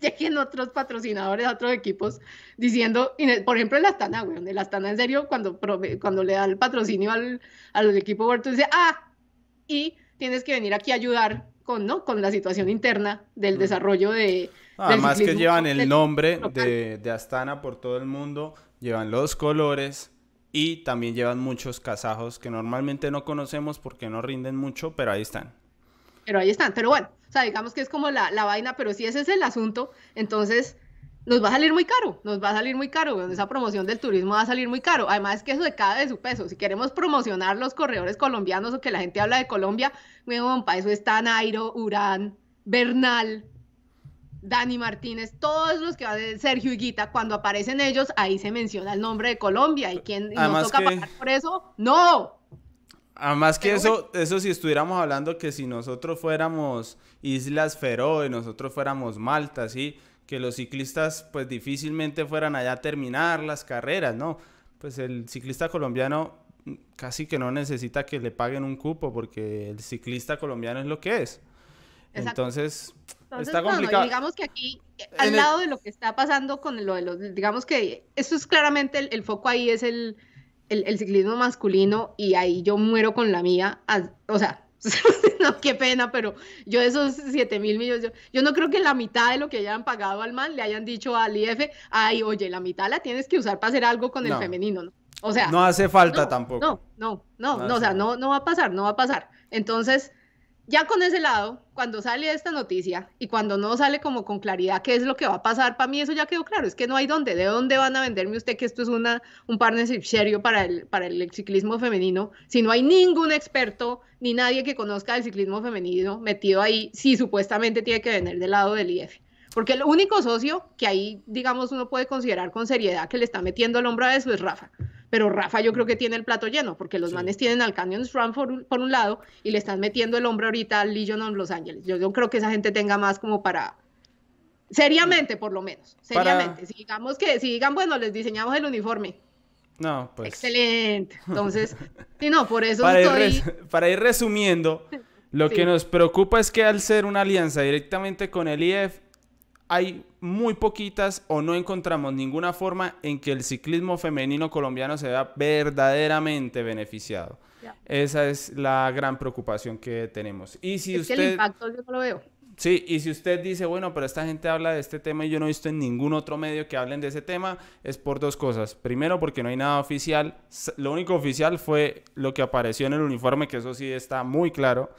lleguen otros patrocinadores a otros equipos diciendo, por ejemplo, el Astana, güey, el Astana en serio, cuando, cuando le da el patrocinio al, al equipo Huerto, dice, ah, y tienes que venir aquí a ayudar con, ¿no? con la situación interna del Mm. desarrollo de... del Además que llevan el nombre de, de Astana por todo el mundo, llevan los colores y también llevan muchos kazajos que normalmente no conocemos porque no rinden mucho, pero ahí están. Pero ahí están. Pero bueno, o sea, digamos que es como la, la vaina, pero si ese es el asunto, entonces nos va a salir muy caro, nos va a salir muy caro, esa promoción del turismo va a salir muy caro. Además que eso decae de su peso. Si queremos promocionar los corredores colombianos o que la gente habla de Colombia, weón, para eso está Nairo, Urán, Bernal, Dani Martínez, todos los que van de Sergio Higuita, cuando aparecen ellos, ahí se menciona el nombre de Colombia. ¿Y Además nos toca que- pagar por eso? ¡No! Además que Pero eso, eso si estuviéramos hablando que si nosotros fuéramos Islas Feroe, nosotros fuéramos Malta, ¿sí? Que los ciclistas pues difícilmente fueran allá a terminar las carreras, ¿no? Pues el ciclista colombiano casi que no necesita que le paguen un cupo porque el ciclista colombiano es lo que es. Exacto. Entonces, Entonces, está complicado. digamos que aquí, eh, En al el- lado de lo que está pasando con lo de los, digamos que esto es claramente el, el foco ahí es el, el, el ciclismo masculino y ahí yo muero con la mía, o sea, [laughs] no, qué pena, pero yo de esos 7 mil millones, yo, yo no creo que la mitad de lo que hayan pagado al man le hayan dicho al IF, ay, oye, la mitad la tienes que usar para hacer algo con el No. femenino, ¿no? O sea, no hace falta no, tampoco. No, no, no, No no, o sea, no, no va a pasar, no va a pasar. Entonces, ya con ese lado, cuando sale esta noticia y cuando no sale como con claridad qué es lo que va a pasar, para mí eso ya quedó claro, es que no hay dónde, de dónde van a venderme usted que esto es una, un partnership serio para el, para el ciclismo femenino, si no hay ningún experto ni nadie que conozca el ciclismo femenino metido ahí, si supuestamente tiene que venir del lado del IF. Porque el único socio que ahí, digamos, uno puede considerar con seriedad que le está metiendo el hombro a eso es Rafa. Pero Rafa yo creo que tiene el plato lleno, porque los Sí. manes tienen al Canyon SRAM por, un- por un lado y le están metiendo el hombro ahorita al Legion of Los Ángeles. Yo, yo creo que esa gente tenga más como para... Seriamente, por lo menos. Para- Seriamente. Si digamos que, si digan, bueno, les diseñamos el uniforme. No, pues. Excelente. [laughs] Entonces, sí, no, por eso para, ir estoy... res- para ir resumiendo, lo Sí. que nos preocupa es que al ser una alianza directamente con el IEF, hay muy poquitas o no encontramos ninguna forma en que el ciclismo femenino colombiano se vea verdaderamente beneficiado. Ya. Esa es la gran preocupación que tenemos. Y si es que el usted... impacto yo no lo veo. Sí, y si usted dice, bueno, pero esta gente habla de este tema y yo no he visto en ningún otro medio que hablen de ese tema, es por dos cosas. Primero, porque no hay nada oficial. Lo único oficial fue lo que apareció en el uniforme, que eso sí está muy claro,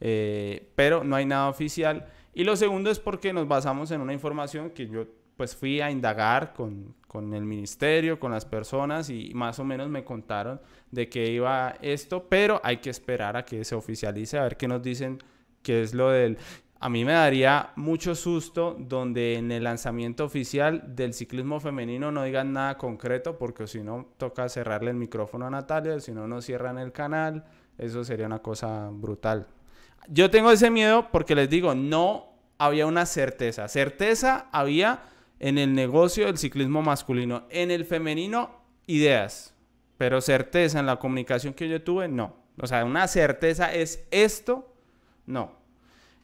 eh, pero no hay nada oficial. Y lo segundo es porque nos basamos en una información que yo pues fui a indagar con, con el ministerio, con las personas y más o menos me contaron de qué iba esto, pero hay que esperar a que se oficialice, a ver qué nos dicen qué es lo del... a mí me daría mucho susto donde en el lanzamiento oficial del ciclismo femenino no digan nada concreto, porque si no toca cerrarle el micrófono a Natalia, si no nos cierran el canal, eso sería una cosa brutal. Yo tengo ese miedo porque les digo, no había una certeza. Certeza había en el negocio del ciclismo masculino. En el femenino, ideas. Pero certeza en la comunicación que yo tuve, no. O sea, una certeza es esto, no.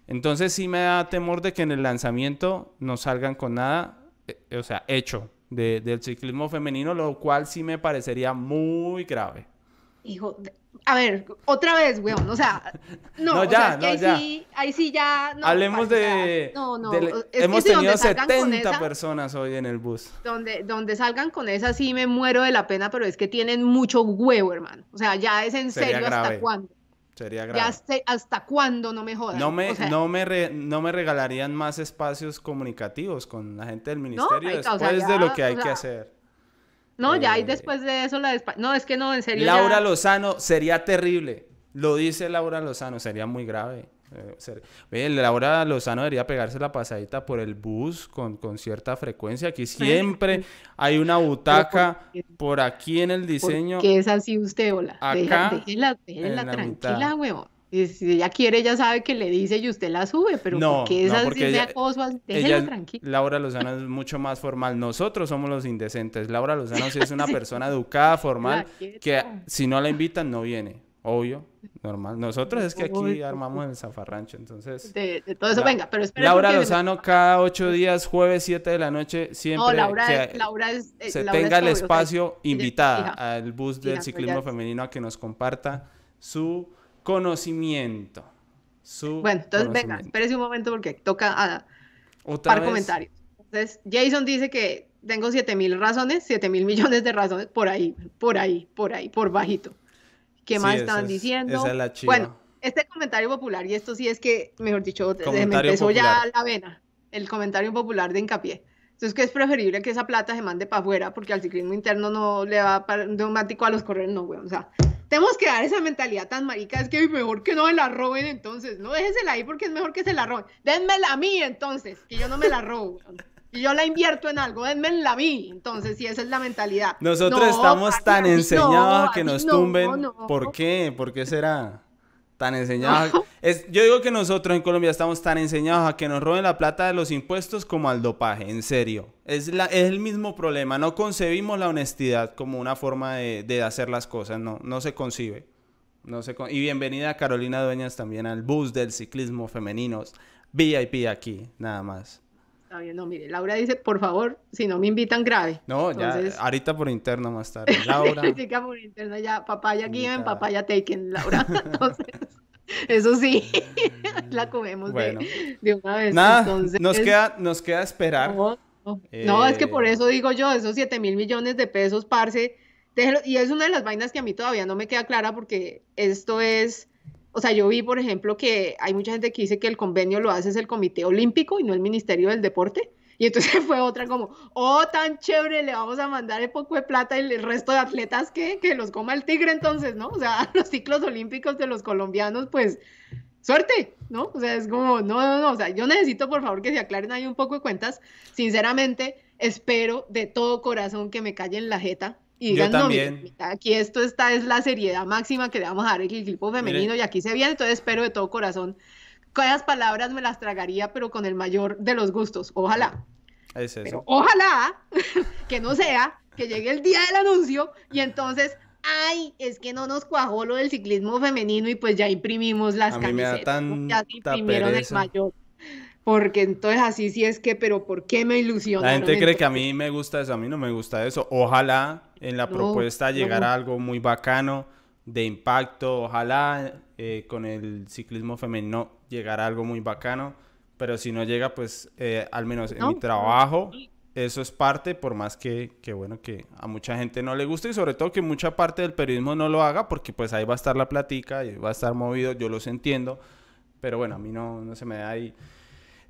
Entonces sí me da temor de que en el lanzamiento no salgan con nada, eh, o sea, hecho del ciclismo femenino, lo cual sí me parecería muy grave. Hijo, a ver, otra vez, weón, o sea, [laughs] no, ya, no, ahí, ya. Sí, ahí sí ya... Hablemos de... no, no, hemos tenido 70 personas hoy en el bus. Donde, donde salgan con esa sí me muero de la pena, pero es que tienen mucho huevo, hermano. O sea, ya es en serio hasta cuándo. Sería grave. Ya hasta cuándo no me jodan. No me, no, me no me regalarían más espacios comunicativos con la gente del ministerio después de lo que hay que hacer. No, ya hay eh, después de eso la No, es que no, en serio. Laura Lozano sería terrible. Lo dice Laura Lozano, sería muy grave. Eh, Laura Lozano debería pegarse la pasadita por el bus con, cierta frecuencia. Aquí siempre hay una butaca por, aquí en el diseño. Que es así usted, hola. Acá. Déjela, déjela tranquila, huevón. Si ella quiere, ella sabe que le dice y usted la sube, pero no, ¿por no, porque ella, Déjela tranquila. Laura Lozano es mucho más formal. Nosotros somos los indecentes. Laura Lozano sí es una [laughs] persona educada, formal, que si no la invitan, no viene. Obvio, normal. Nosotros es que aquí armamos el zafarrancho, entonces... De, todo eso, venga, pero espera. Laura Lozano cada ocho días, jueves, siete de la noche, siempre Laura que Laura es, eh, se tenga el espacio invitada al bus del ciclismo femenino a que nos comparta su conocimiento. Su bueno, entonces venga, espérese un momento porque toca a, par comentarios. Entonces, Jason dice que tengo siete mil razones, siete mil millones de razones, por ahí, por ahí, por ahí, por bajito. ¿Qué más estaban diciendo? bueno, este comentario popular, y esto sí es que, mejor dicho, me empezó ya la vena, el comentario popular de hincapié. Entonces, que es preferible que esa plata se mande para afuera, porque al ciclismo interno no le va para, neumático a los corredores, no, güey. O sea, tenemos que dar esa mentalidad tan marica, es que mejor que no me la roben entonces, no déjesela ahí porque es mejor que se la roben. Denmela a mí entonces, que yo no me la robo. Y yo la invierto en algo, denmela a mí. Entonces, si esa es la mentalidad. Nosotros estamos tan enseñados a que nos tumben. ¿Por qué? ¿Por qué será? Tan enseñados. [laughs] Es, yo digo que nosotros en Colombia estamos tan enseñados a que nos roben la plata de los impuestos como al dopaje, en serio. Es, la, es el mismo problema. No concebimos la honestidad como una forma de, de hacer las cosas. No, no se concibe. No se y bienvenida Carolina Dueñas también al bus del ciclismo femeninos. VIP aquí, nada más. Está bien, no, mire, Laura dice, por favor, si no me invitan grave. No, ya, ahorita por interno más tarde. [laughs] Laura. por interno ya, papaya given, papaya taken, Laura. [laughs] Entonces, eso sí, la comemos de, una vez. Nada, nos, queda, nos queda esperar. No, es que por eh, eso digo yo, esos 7 mil millones de pesos, parce, y es una de las vainas que a mí todavía no me queda clara porque esto es o sea, yo vi, por ejemplo, que hay mucha gente que dice que el convenio lo hace es el Comité Olímpico y no el Ministerio del Deporte. [laughs] Y entonces fue otra como, oh, tan chévere, le vamos a mandar el poco de plata y el resto de atletas que, que los coma el tigre entonces, ¿no? O sea, [laughs] los ciclos olímpicos de los colombianos, pues, suerte, ¿no? O sea, es como, no, no, no, o sea, yo necesito por favor que se aclaren ahí un poco de cuentas. Sinceramente, espero de todo corazón que me callen la jeta y digan, no, aquí esto está, es la seriedad máxima que le vamos a dar el equipo femenino y aquí se viene, entonces espero de todo corazón. Esas palabras me las tragaría, pero con el mayor de los gustos. Ojalá. Es eso. ojalá [laughs] que no sea que llegue el día del anuncio y entonces, ay, es que no nos cuajó lo del ciclismo femenino y pues ya imprimimos las camisetas. ya se imprimieron el mayor. Porque entonces así sí es que, pero ¿por qué me ilusiona? La gente cree que a mí me gusta eso, a mí no me gusta eso. Ojalá en la propuesta llegara algo muy bacano, de impacto, ojalá eh, con el ciclismo femenino llegara algo muy bacano, pero si no llega, pues eh, al menos en mi trabajo, eso es parte, por más que, que, bueno, que a mucha gente no le guste y sobre todo que mucha parte del periodismo no lo haga, porque pues ahí va a estar la platica y va a estar movido, yo los entiendo, pero bueno, a mí no, no se me da ahí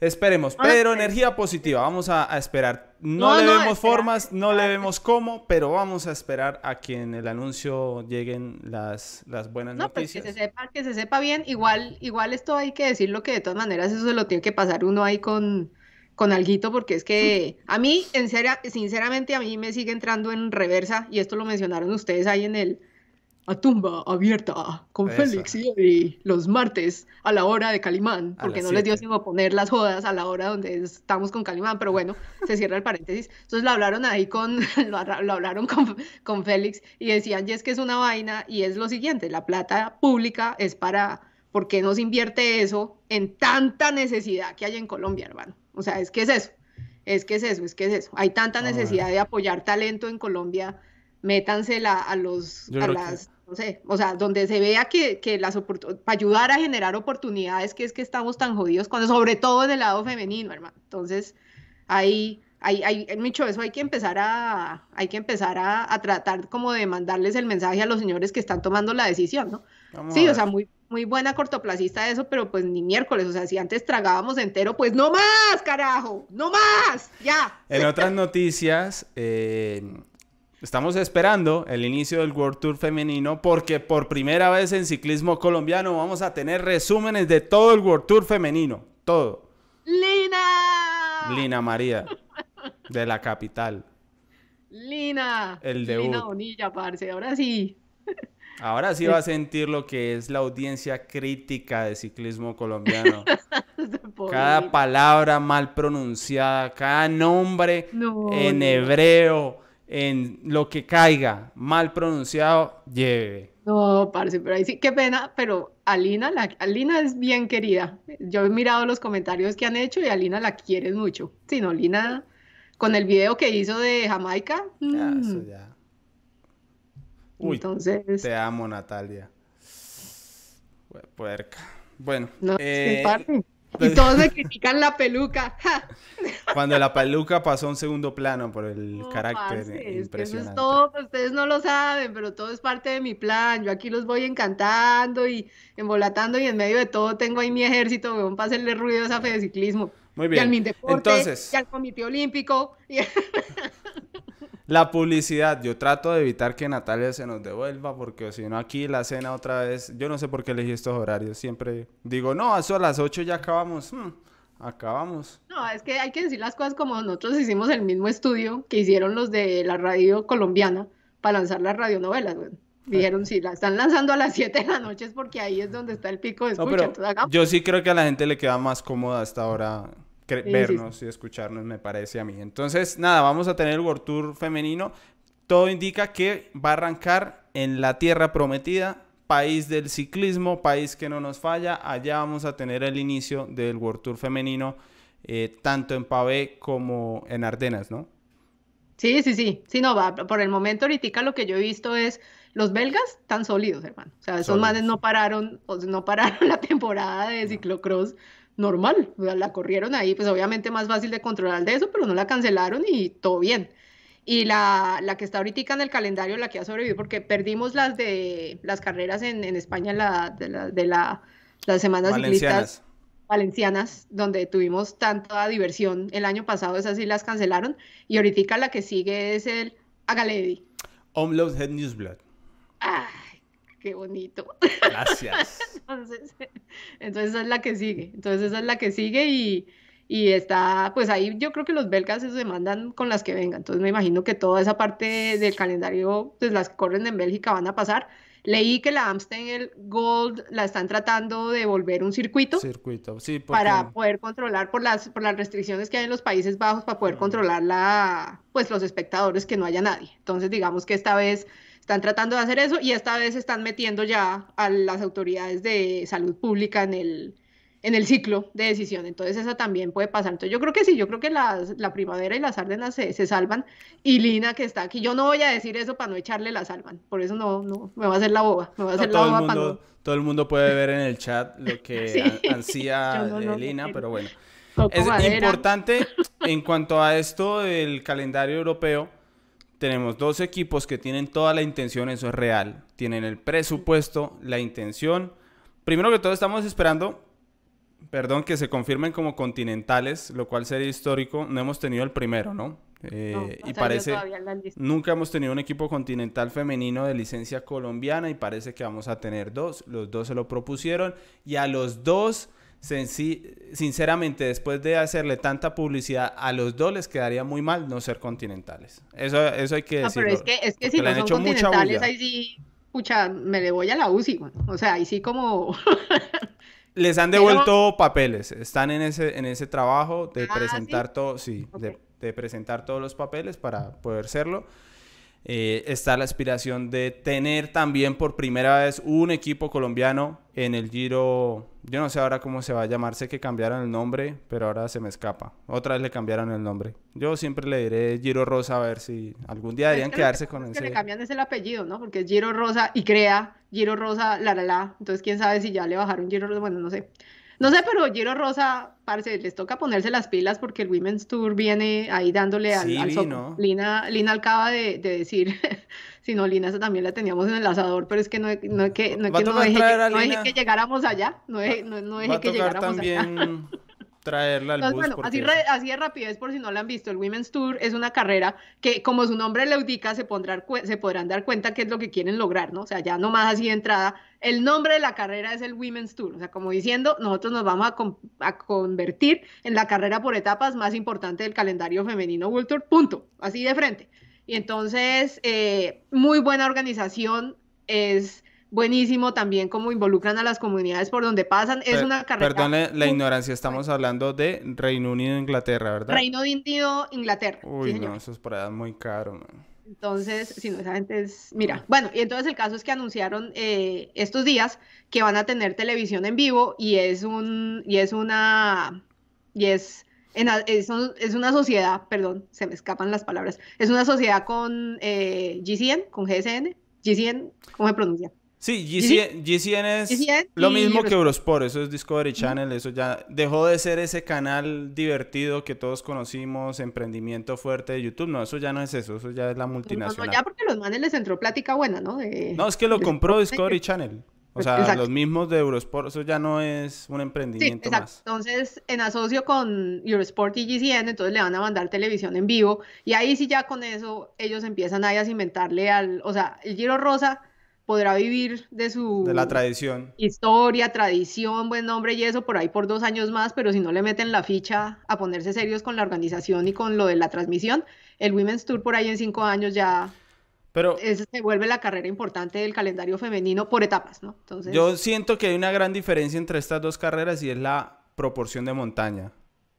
Esperemos, pero energía positiva, vamos a, esperar. No, le vemos formas, no le vemos cómo, pero vamos a esperar a que en el anuncio lleguen las, las buenas no, noticias. Pues que se sepa, que se sepa bien, igual, igual esto hay que decirlo que de todas maneras eso se lo tiene que pasar uno ahí con, con alguito, porque es que [laughs] a mí, en serio, sinceramente, a mí me sigue entrando en reversa, y esto lo mencionaron ustedes ahí en el a tumba abierta con Félix y los martes a la hora de Calimán, porque no les dio sino poner las jodas a la hora donde estamos con Calimán, pero bueno, [laughs] se cierra el paréntesis. Entonces lo hablaron ahí con, [laughs] lo, hablaron con, con Félix y decían, y es que es una vaina y es lo siguiente, la plata pública es para, ¿por qué no se invierte eso en tanta necesidad que hay en Colombia, hermano? O sea, es que es eso, es que es eso, es que es eso. Hay tanta necesidad de apoyar talento en Colombia métansela a los a las no sé, o sea, donde se vea que, que las para ayudar a generar oportunidades, que es que estamos tan jodidos, cuando, sobre todo en el lado femenino, hermano. Entonces, ahí, hay, hay, mucho eso hay que empezar a, hay que empezar a, a, tratar como de mandarles el mensaje a los señores que están tomando la decisión, ¿no? sí, o sea, muy, muy buena cortoplacista eso, pero pues ni miércoles, o sea, si antes tragábamos entero, pues no más, carajo, no más, ya. En otras noticias, eh, Estamos esperando el inicio del World Tour femenino porque por primera vez en ciclismo colombiano vamos a tener resúmenes de todo el World Tour femenino. Todo. Lina. Lina María, de la capital. Lina. El de Lina Bonilla, parce. Ahora sí. [laughs] Ahora sí va a sentir lo que es la audiencia crítica de ciclismo colombiano. [laughs] cada palabra mal pronunciada, cada nombre en hebreo en lo que caiga mal pronunciado, lleve. No, parce, pero ahí sí, qué pena, pero Alina, la, Alina es bien querida. Yo he mirado los comentarios que han hecho y Alina la quieres mucho. Si no, Alina, con el video que hizo de Jamaica. Ya, mm. eso ya. Uy, Entonces... te amo, Natalia. Puerca. Bueno, no, eh, y todos me [laughs] critican la peluca. [laughs] Cuando la peluca pasó a un segundo plano por el carácter impresionante. eso es todo, pues, ustedes no lo saben, pero todo es parte de mi plan. Yo aquí los voy encantando y embolatando y en medio de todo tengo ahí mi ejército, weón, para hacerle ruido a esa fe de ciclismo. Muy bien. Y al Mindeporte, Entonces... y al Comité Olímpico. [laughs] La publicidad, yo trato de evitar que Natalia se nos devuelva porque si no aquí la cena otra vez, yo no sé por qué elegí estos horarios, siempre digo, no, eso a las 8 ya acabamos, hmm, acabamos. No, es que hay que decir las cosas como nosotros hicimos el mismo estudio que hicieron los de la radio colombiana para lanzar las radionovelas, Dijeron, si la están lanzando a las 7 de la noche es porque ahí es donde está el pico de escucha. yo sí creo que a la gente le queda más cómoda hasta ahora vernos y escucharnos, me parece a mí. Entonces, nada, vamos a tener el World Tour femenino. Todo indica que va a arrancar en la tierra prometida, país del ciclismo, país que no nos falla. Allá vamos a tener el inicio del World Tour femenino, eh, tanto en Pavé como en Ardenas, ¿no? Sí, sí, sí. Sí, no, va. Por el momento, ahorita lo que yo he visto es los belgas tan sólidos, hermano. O sea, esos manes no pararon, no pararon [laughs] la temporada de ciclocross normal, la corrieron ahí, pues obviamente más fácil de controlar de eso, pero no la cancelaron y todo bien. Y la, la que está ahorita en el calendario, la que ha sobrevivido, porque perdimos las de las carreras en, en España, la, de, la, de la, las semanas ciclistas valencianas, donde tuvimos tanta diversión el año pasado, esas sí las cancelaron, y ahorita la que sigue es el Agaledi. Omload Head Newsblad. Ah, qué bonito. Gracias. [laughs] entonces, entonces esa es la que sigue. Entonces esa es la que sigue y, y está, pues ahí yo creo que los belgas se demandan con las que vengan. Entonces me imagino que toda esa parte del calendario, pues las que corren en Bélgica van a pasar. Leí que la Amstel Gold la están tratando de volver un circuito. Circuito, sí. Para poder controlar por las, por las restricciones que hay en los Países Bajos, para poder controlar la, pues los espectadores, que no haya nadie. Entonces digamos que esta vez están tratando de hacer eso y esta vez están metiendo ya a las autoridades de salud pública en el, en el ciclo de decisión. Entonces esa también puede pasar. Entonces yo creo que sí, yo creo que las, la primavera y las árdenas se, se, salvan. Y Lina que está aquí, yo no voy a decir eso para no echarle la salvan. Por eso no, no, me va a hacer la boba. Me va a hacer la boba para no... Todo el mundo puede ver en el chat lo [laughs] que ansía [laughs] Lina, pero bueno. Es importante [laughs] en cuanto a esto del calendario europeo tenemos dos equipos que tienen toda la intención, eso es real. Tienen el presupuesto, la intención. Primero que todo estamos esperando perdón, que se confirmen como continentales, lo cual sería histórico. No hemos tenido el primero, ¿no? Eh, y parece, nunca hemos tenido un equipo continental femenino de licencia colombiana y parece que vamos a tener dos. Los dos se lo propusieron y a los dos, sinceramente, después de hacerle tanta publicidad, a los dos les quedaría muy mal no ser continentales. Eso, eso hay que decirlo. pero es que, es que si no son continentales, ahí sí, pucha, me le voy a la UCI. O sea, ahí sí como... [laughs] Les han devuelto papeles, están en ese, en ese trabajo de ah, presentar todo, sí, de de presentar todos los papeles para poder serlo. Eh, está la aspiración de tener también por primera vez un equipo colombiano en el Giro. Yo no sé ahora cómo se va a llamar, sé que cambiaron el nombre, pero ahora se me escapa. Otra vez le cambiaron el nombre. Yo siempre le diré Giro Rosa a ver si algún día deberían quedarse con ese. Que le cambian es el apellido, ¿no? Porque es Giro Rosa y crea Giro Rosa, la la la. Entonces, quién sabe si ya le bajaron Giro Rosa, bueno, no sé. No sé, pero Giro Rosa, parece, les toca ponerse las pilas porque el Women's Tour viene ahí dándole al, Lina, Lina acaba de, decir, [laughs] si no, Lina esa también la teníamos en el asador, pero es que no, no, que, no, que no deje, que llegáramos allá, no deje, no, que llegáramos allá traerla al Bueno, así, así de rapidez, por si no la han visto, el Women's Tour es una carrera que, como su nombre le indica, se, pondrán, se podrán dar cuenta qué es lo que quieren lograr, ¿no? O sea, ya nomás así de entrada, el nombre de la carrera es el Women's Tour, o sea, como diciendo, nosotros nos vamos a, a convertir en la carrera por etapas más importante del calendario femenino World Tour, punto, así de frente. Y entonces, eh, muy buena organización, es buenísimo también cómo involucran a las comunidades por donde pasan. Es una carrera. Perdone la ignorancia, estamos hablando de Reino Unido e Inglaterra, ¿verdad? Reino Unido, Inglaterra. Uy, no, eso es por allá muy caro, Entonces, si no, esa gente es. Mira, bueno, y entonces el caso es que anunciaron eh, estos días que van a tener televisión en vivo y es un. y es una. y es. es, es, una sociedad, perdón, se me escapan las palabras. Es una sociedad con eh, GCN, con GSN. GCN, ¿cómo se pronuncia? Sí, GCN, es lo mismo que Eurosport, eso es Discovery Channel, eso ya dejó de ser ese canal divertido que todos conocimos, emprendimiento fuerte de YouTube, no, eso ya no es eso, eso ya es la multinacional. No, ya porque los manes les entró plática buena, ¿no? no, es que lo compró Discovery Channel. O sea, los mismos de Eurosport, eso ya no es un emprendimiento sí, más. Entonces, en asocio con Eurosport y GCN, entonces le van a mandar televisión en vivo y ahí sí ya con eso ellos empiezan a cimentarle al, o sea, el Giro Rosa podrá vivir de su de la tradición. historia, tradición, buen nombre y eso por ahí por dos años más, pero si no le meten la ficha a ponerse serios con la organización y con lo de la transmisión, el Women's Tour por ahí en cinco años ya pero se vuelve la carrera importante del calendario femenino por etapas, ¿no? Entonces... Yo siento que hay una gran diferencia entre estas dos carreras y es la proporción de montaña,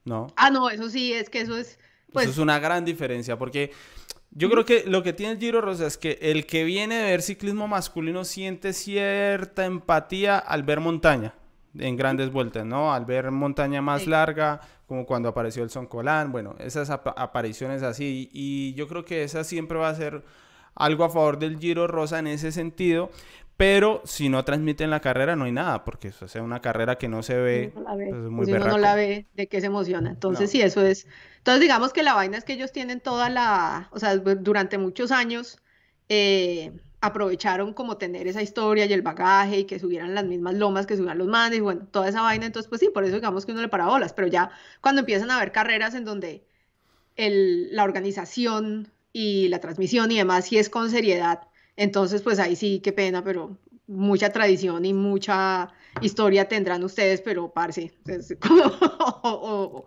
¿no? Ah, no, eso sí, es que eso es... Pues... Eso es una gran diferencia porque yo creo que lo que tiene el Giro Rosa es que el que viene de ver ciclismo masculino siente cierta empatía al ver montaña en grandes vueltas, ¿no? Al ver montaña más larga, como cuando apareció el Son Colán, bueno, esas apariciones así. Y yo creo que esa siempre va a ser algo a favor del Giro Rosa en ese sentido. Pero si no transmiten la carrera, no hay nada, porque eso es una carrera que no se ve. No la ve. Pues, muy si uno no la ve, ¿de qué se emociona? Entonces, sí, eso es. Entonces, digamos que la vaina es que ellos tienen toda la. O sea, durante muchos años eh, aprovecharon como tener esa historia y el bagaje y que subieran las mismas lomas que subían los manes y bueno, toda esa vaina. Entonces, pues sí, por eso digamos que uno le para bolas. Pero ya cuando empiezan a haber carreras en donde el, la organización y la transmisión y demás, sí es con seriedad entonces, pues ahí sí, qué pena, pero mucha tradición y mucha historia tendrán ustedes, pero parce, [laughs] o,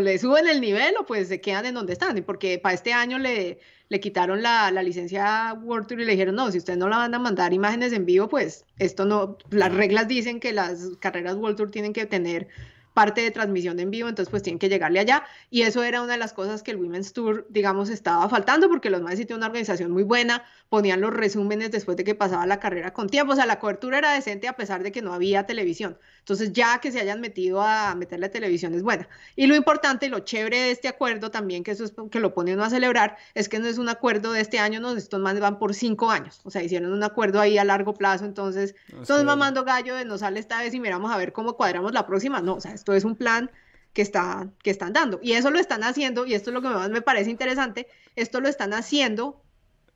le suben el nivel o pues se quedan en donde están, porque para este año le, le quitaron la, la, licencia World Tour y le dijeron, no, si ustedes no la van a mandar imágenes en vivo, pues esto no, las reglas dicen que las carreras World Tour tienen que tener parte de transmisión en vivo, entonces pues tienen que llegarle allá. Y eso era una de las cosas que el Women's Tour, digamos, estaba faltando, porque los más tienen una organización muy buena, ponían los resúmenes después de que pasaba la carrera con tiempo, o sea, la cobertura era decente a pesar de que no había televisión. Entonces ya que se hayan metido a meterle televisión es buena. Y lo importante y lo chévere de este acuerdo también, que eso es que lo pone uno a celebrar, es que no es un acuerdo de este año, no, estos más van por cinco años, o sea, hicieron un acuerdo ahí a largo plazo, entonces, entonces mamando gallo de no sale esta vez y miramos a ver cómo cuadramos la próxima, no, o sea, esto es un plan que, está, que están dando. Y eso lo están haciendo, y esto es lo que más me parece interesante, esto lo están haciendo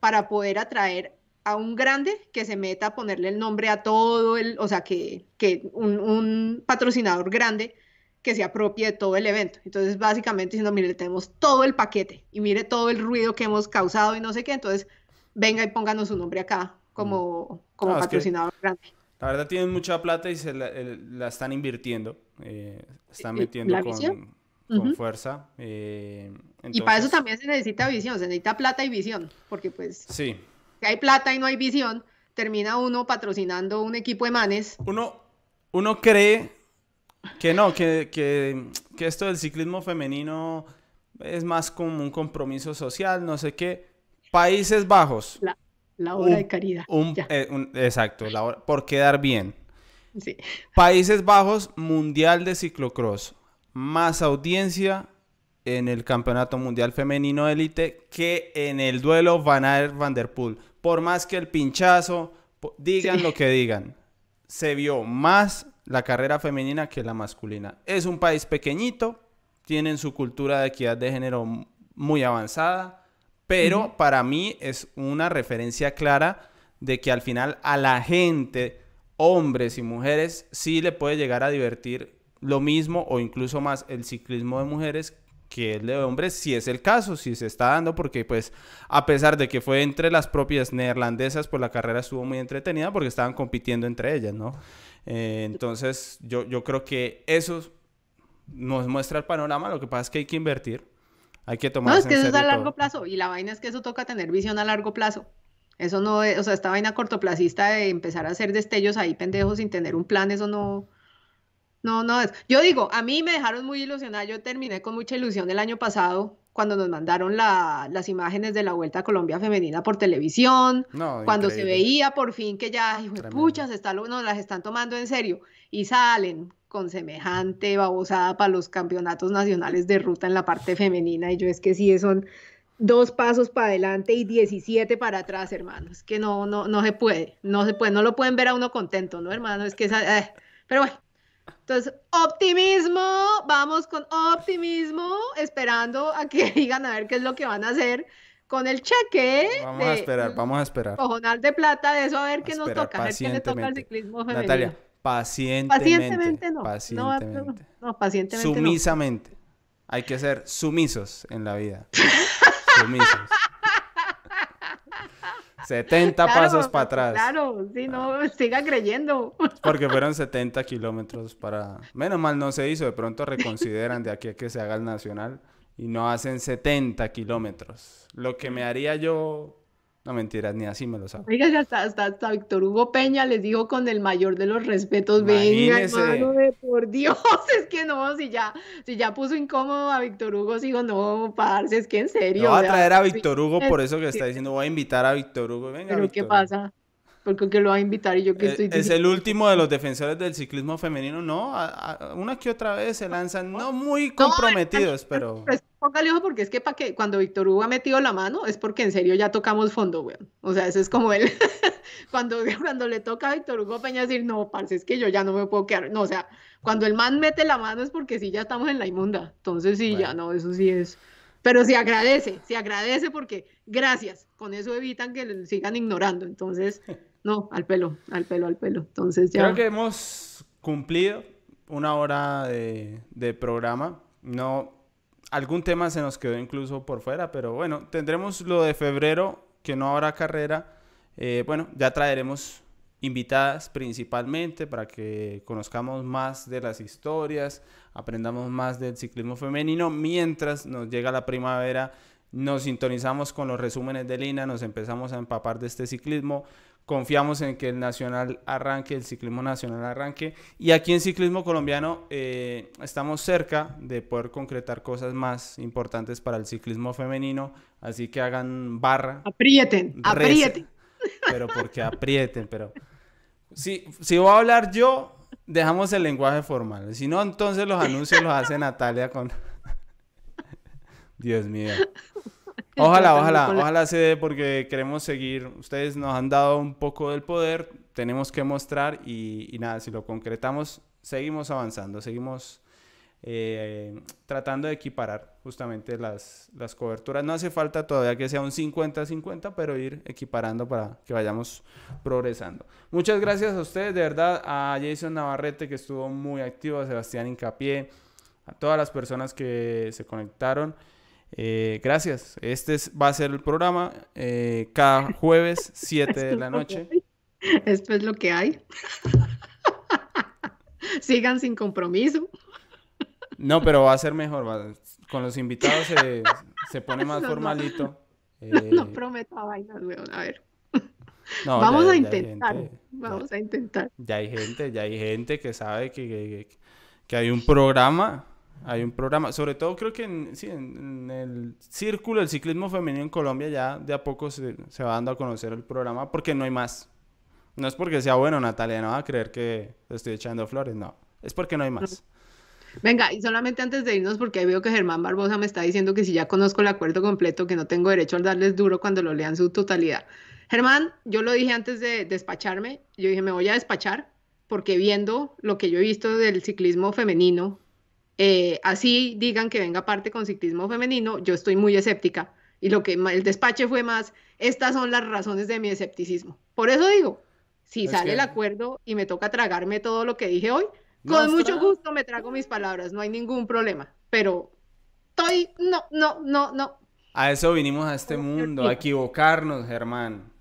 para poder atraer a un grande que se meta a ponerle el nombre a todo el, o sea, que, que un, patrocinador grande que se apropie de todo el evento. Entonces, básicamente diciendo, mire, tenemos todo el paquete y mire todo el ruido que hemos causado y no sé qué, entonces venga y pónganos su nombre acá como, como patrocinador grande. La verdad tienen mucha plata y se la, están invirtiendo, eh, están metiendo con, con fuerza. Eh, y para eso también se necesita visión, se necesita plata y visión, porque pues sí. Si hay plata y no hay visión, termina uno patrocinando un equipo de manes. Uno, uno cree que no, que, que, que esto del ciclismo femenino es más como un compromiso social, no sé qué. Países Bajos. La, la obra de caridad. Eh, exacto, la por quedar bien. Sí. Países Bajos, Mundial de Ciclocross más audiencia en el Campeonato Mundial Femenino Élite que en el duelo Van Aert Van Der Poel. Por más que el pinchazo, digan lo que digan, se vio más la carrera femenina que la masculina. Es un país pequeñito, tienen su cultura de equidad de género muy avanzada, pero para mí es una referencia clara de que al final a la gente, hombres y mujeres, sí le puede llegar a divertir lo mismo o incluso más el ciclismo de mujeres que el de hombres, si es el caso, si se está dando, porque pues a pesar de que fue entre las propias neerlandesas, pues la carrera estuvo muy entretenida porque estaban compitiendo entre ellas, ¿no? Eh, entonces yo, yo creo que eso nos muestra el panorama, lo que pasa es que hay que invertir, hay que tomar... No, es que eso es a largo plazo y la vaina es que eso toca tener visión a largo plazo. Eso no es, o sea, esta vaina cortoplacista de empezar a hacer destellos ahí pendejos sin tener un plan, eso no, no, no es. Yo digo, a mí me dejaron muy ilusionada. Yo terminé con mucha ilusión el año pasado cuando nos mandaron las imágenes de la Vuelta a Colombia Femenina por televisión, cuando se veía por fin que ya, pucha, se está, no, las están tomando en serio y salen con semejante babosada para los campeonatos nacionales de ruta en la parte femenina. Y yo es que sí, son dos pasos para adelante y 17 para atrás, hermano. Es que no, no, no se puede, no se puede, no lo pueden ver a uno contento, ¿no, hermano? Es que esa, eh, pero bueno, entonces, optimismo, vamos con optimismo, esperando a que [laughs] digan a ver qué es lo que van a hacer con el cheque. Vamos a esperar, vamos a esperar. Cojonal de plata, de eso a ver qué nos toca, a ver qué le toca al ciclismo femenino. Natalia, pacientemente. Pacientemente no. Pacientemente. No, pacientemente Sumisamente. Hay que ser sumisos en la vida. [laughs] sumisos. 70 pasos para atrás. Claro, sí, no, siga creyendo. Porque fueron 70 kilómetros para... Menos mal no se hizo, de pronto reconsideran de aquí a que se haga el nacional y no hacen 70 kilómetros. Lo que me haría yo no mentiras, ni así me lo sabe. Oiga, hasta, hasta, Víctor Hugo Peña les dijo con el mayor de los respetos, venga, hermano, de por Dios, [laughs] es que no, si ya, si ya puso incómodo a Víctor Hugo, sigo, no, parce, es que en serio. No va a traer a Víctor Hugo, por eso que está diciendo, voy a invitar a Víctor Hugo, venga, Pero ¿qué pasa? Porque que lo va a invitar y yo que eh, estoy Es el último de los defensores del ciclismo femenino, no, una que otra vez se lanzan, no muy comprometidos, pero... Pues, póngale ojo porque es que para que cuando Víctor Hugo ha metido la mano es porque en serio ya tocamos fondo, weón. O sea, eso es como él, [laughs] cuando, cuando le toca a Víctor Hugo Peña decir, no, parce, es que yo ya no me puedo quedar, no, o sea, cuando el man mete la mano es porque sí ya estamos en la inmunda, entonces sí, ya no, eso sí es... Pero se agradece, se agradece porque gracias, con eso evitan que sigan ignorando, entonces... [laughs] No, al pelo, al pelo, al pelo. Entonces ya. Creo que hemos cumplido una hora de, programa. No, algún tema se nos quedó incluso por fuera, pero bueno, tendremos lo de febrero, que no habrá carrera. Eh, bueno, ya traeremos invitadas principalmente para que conozcamos más de las historias, aprendamos más del ciclismo femenino, mientras nos llega la primavera, nos sintonizamos con los resúmenes de Lina, nos empezamos a empapar de este ciclismo, Confiamos en que el nacional arranque, el ciclismo nacional arranque. Y aquí en ciclismo colombiano eh, estamos cerca de poder concretar cosas más importantes para el ciclismo femenino. Así que hagan barra. Aprieten, aprieten. Pero porque aprieten, pero... Si, si voy a hablar yo, dejamos el lenguaje formal. Si no, entonces los anuncios los hace Natalia con... [laughs] Dios mío. Ojalá, ojalá, ojalá se dé porque queremos seguir. Ustedes nos han dado un poco del poder, tenemos que mostrar y, nada, si lo concretamos, seguimos avanzando, seguimos eh, tratando de equiparar justamente las, las coberturas. No hace falta todavía que sea un 50-50, pero ir equiparando para que vayamos progresando. Muchas gracias a ustedes, de verdad, a Jason Navarrete que estuvo muy activo, a Sebastián Incapié a todas las personas que se conectaron. Eh, gracias. Este va a ser el programa eh, cada jueves, [laughs] 7 de la noche. Esto es lo que hay. [laughs] Sigan sin compromiso. No, pero va a ser mejor. Con los invitados se, pone [laughs] más formalito. No, eh, prometo vainas, weón. A ver. Vamos a intentar. Vamos a intentar. Ya hay gente, ya hay gente que sabe que, que, hay un programa. Hay un programa, sobre todo creo que en, sí, en, el círculo del ciclismo femenino en Colombia ya de a poco se, va dando a conocer el programa porque no hay más. No es porque sea bueno, Natalia, no va a creer que estoy echando flores, no. Es porque no hay más. Venga, y solamente antes de irnos, porque veo que Germán Barbosa me está diciendo que si ya conozco el acuerdo completo, que no tengo derecho a darles duro cuando lo lean su totalidad. Germán, yo lo dije antes de despacharme, yo dije, me voy a despachar, porque viendo lo que yo he visto del ciclismo femenino, eh, así digan que venga parte con ciclismo femenino, yo estoy muy escéptica. Y lo que el despache fue más, estas son las razones de mi escepticismo. Por eso digo, si sale el acuerdo y me toca tragarme todo lo que dije hoy, con mucho gusto me trago mis palabras, no hay ningún problema. Pero estoy, no, no, no, no. A eso vinimos a este mundo, a equivocarnos, Germán.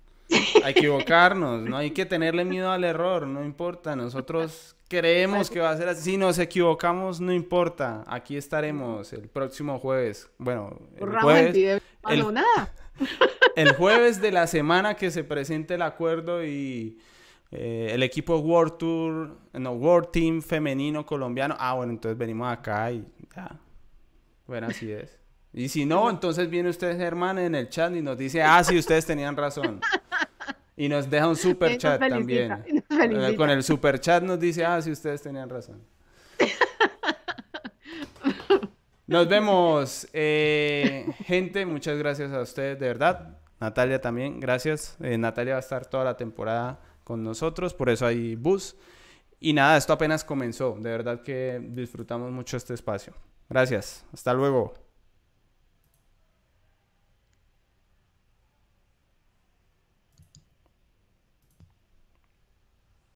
A equivocarnos, no hay que tenerle miedo al error, no importa. Nosotros creemos que va a ser así. Si nos equivocamos, no importa. Aquí estaremos el próximo jueves. Bueno, el jueves. El, nada. [laughs] el jueves de la semana que se presente el acuerdo y eh, el equipo World Tour, no, World Team femenino colombiano. Ah, bueno, entonces venimos acá y ya. Bueno, así es. Y si no, entonces viene usted, Germán, en el chat y nos dice, ah, sí, ustedes tenían razón. [laughs] Y nos deja un super chat también. Eh, con el super chat nos dice, ah, sí, ustedes tenían razón. [laughs] Nos vemos, eh, gente. Muchas gracias a ustedes, de verdad. Natalia también, gracias. Natalia va a estar toda la temporada con nosotros, por eso hay bus. Y nada, esto apenas comenzó, de verdad que disfrutamos mucho este espacio. Gracias, hasta luego.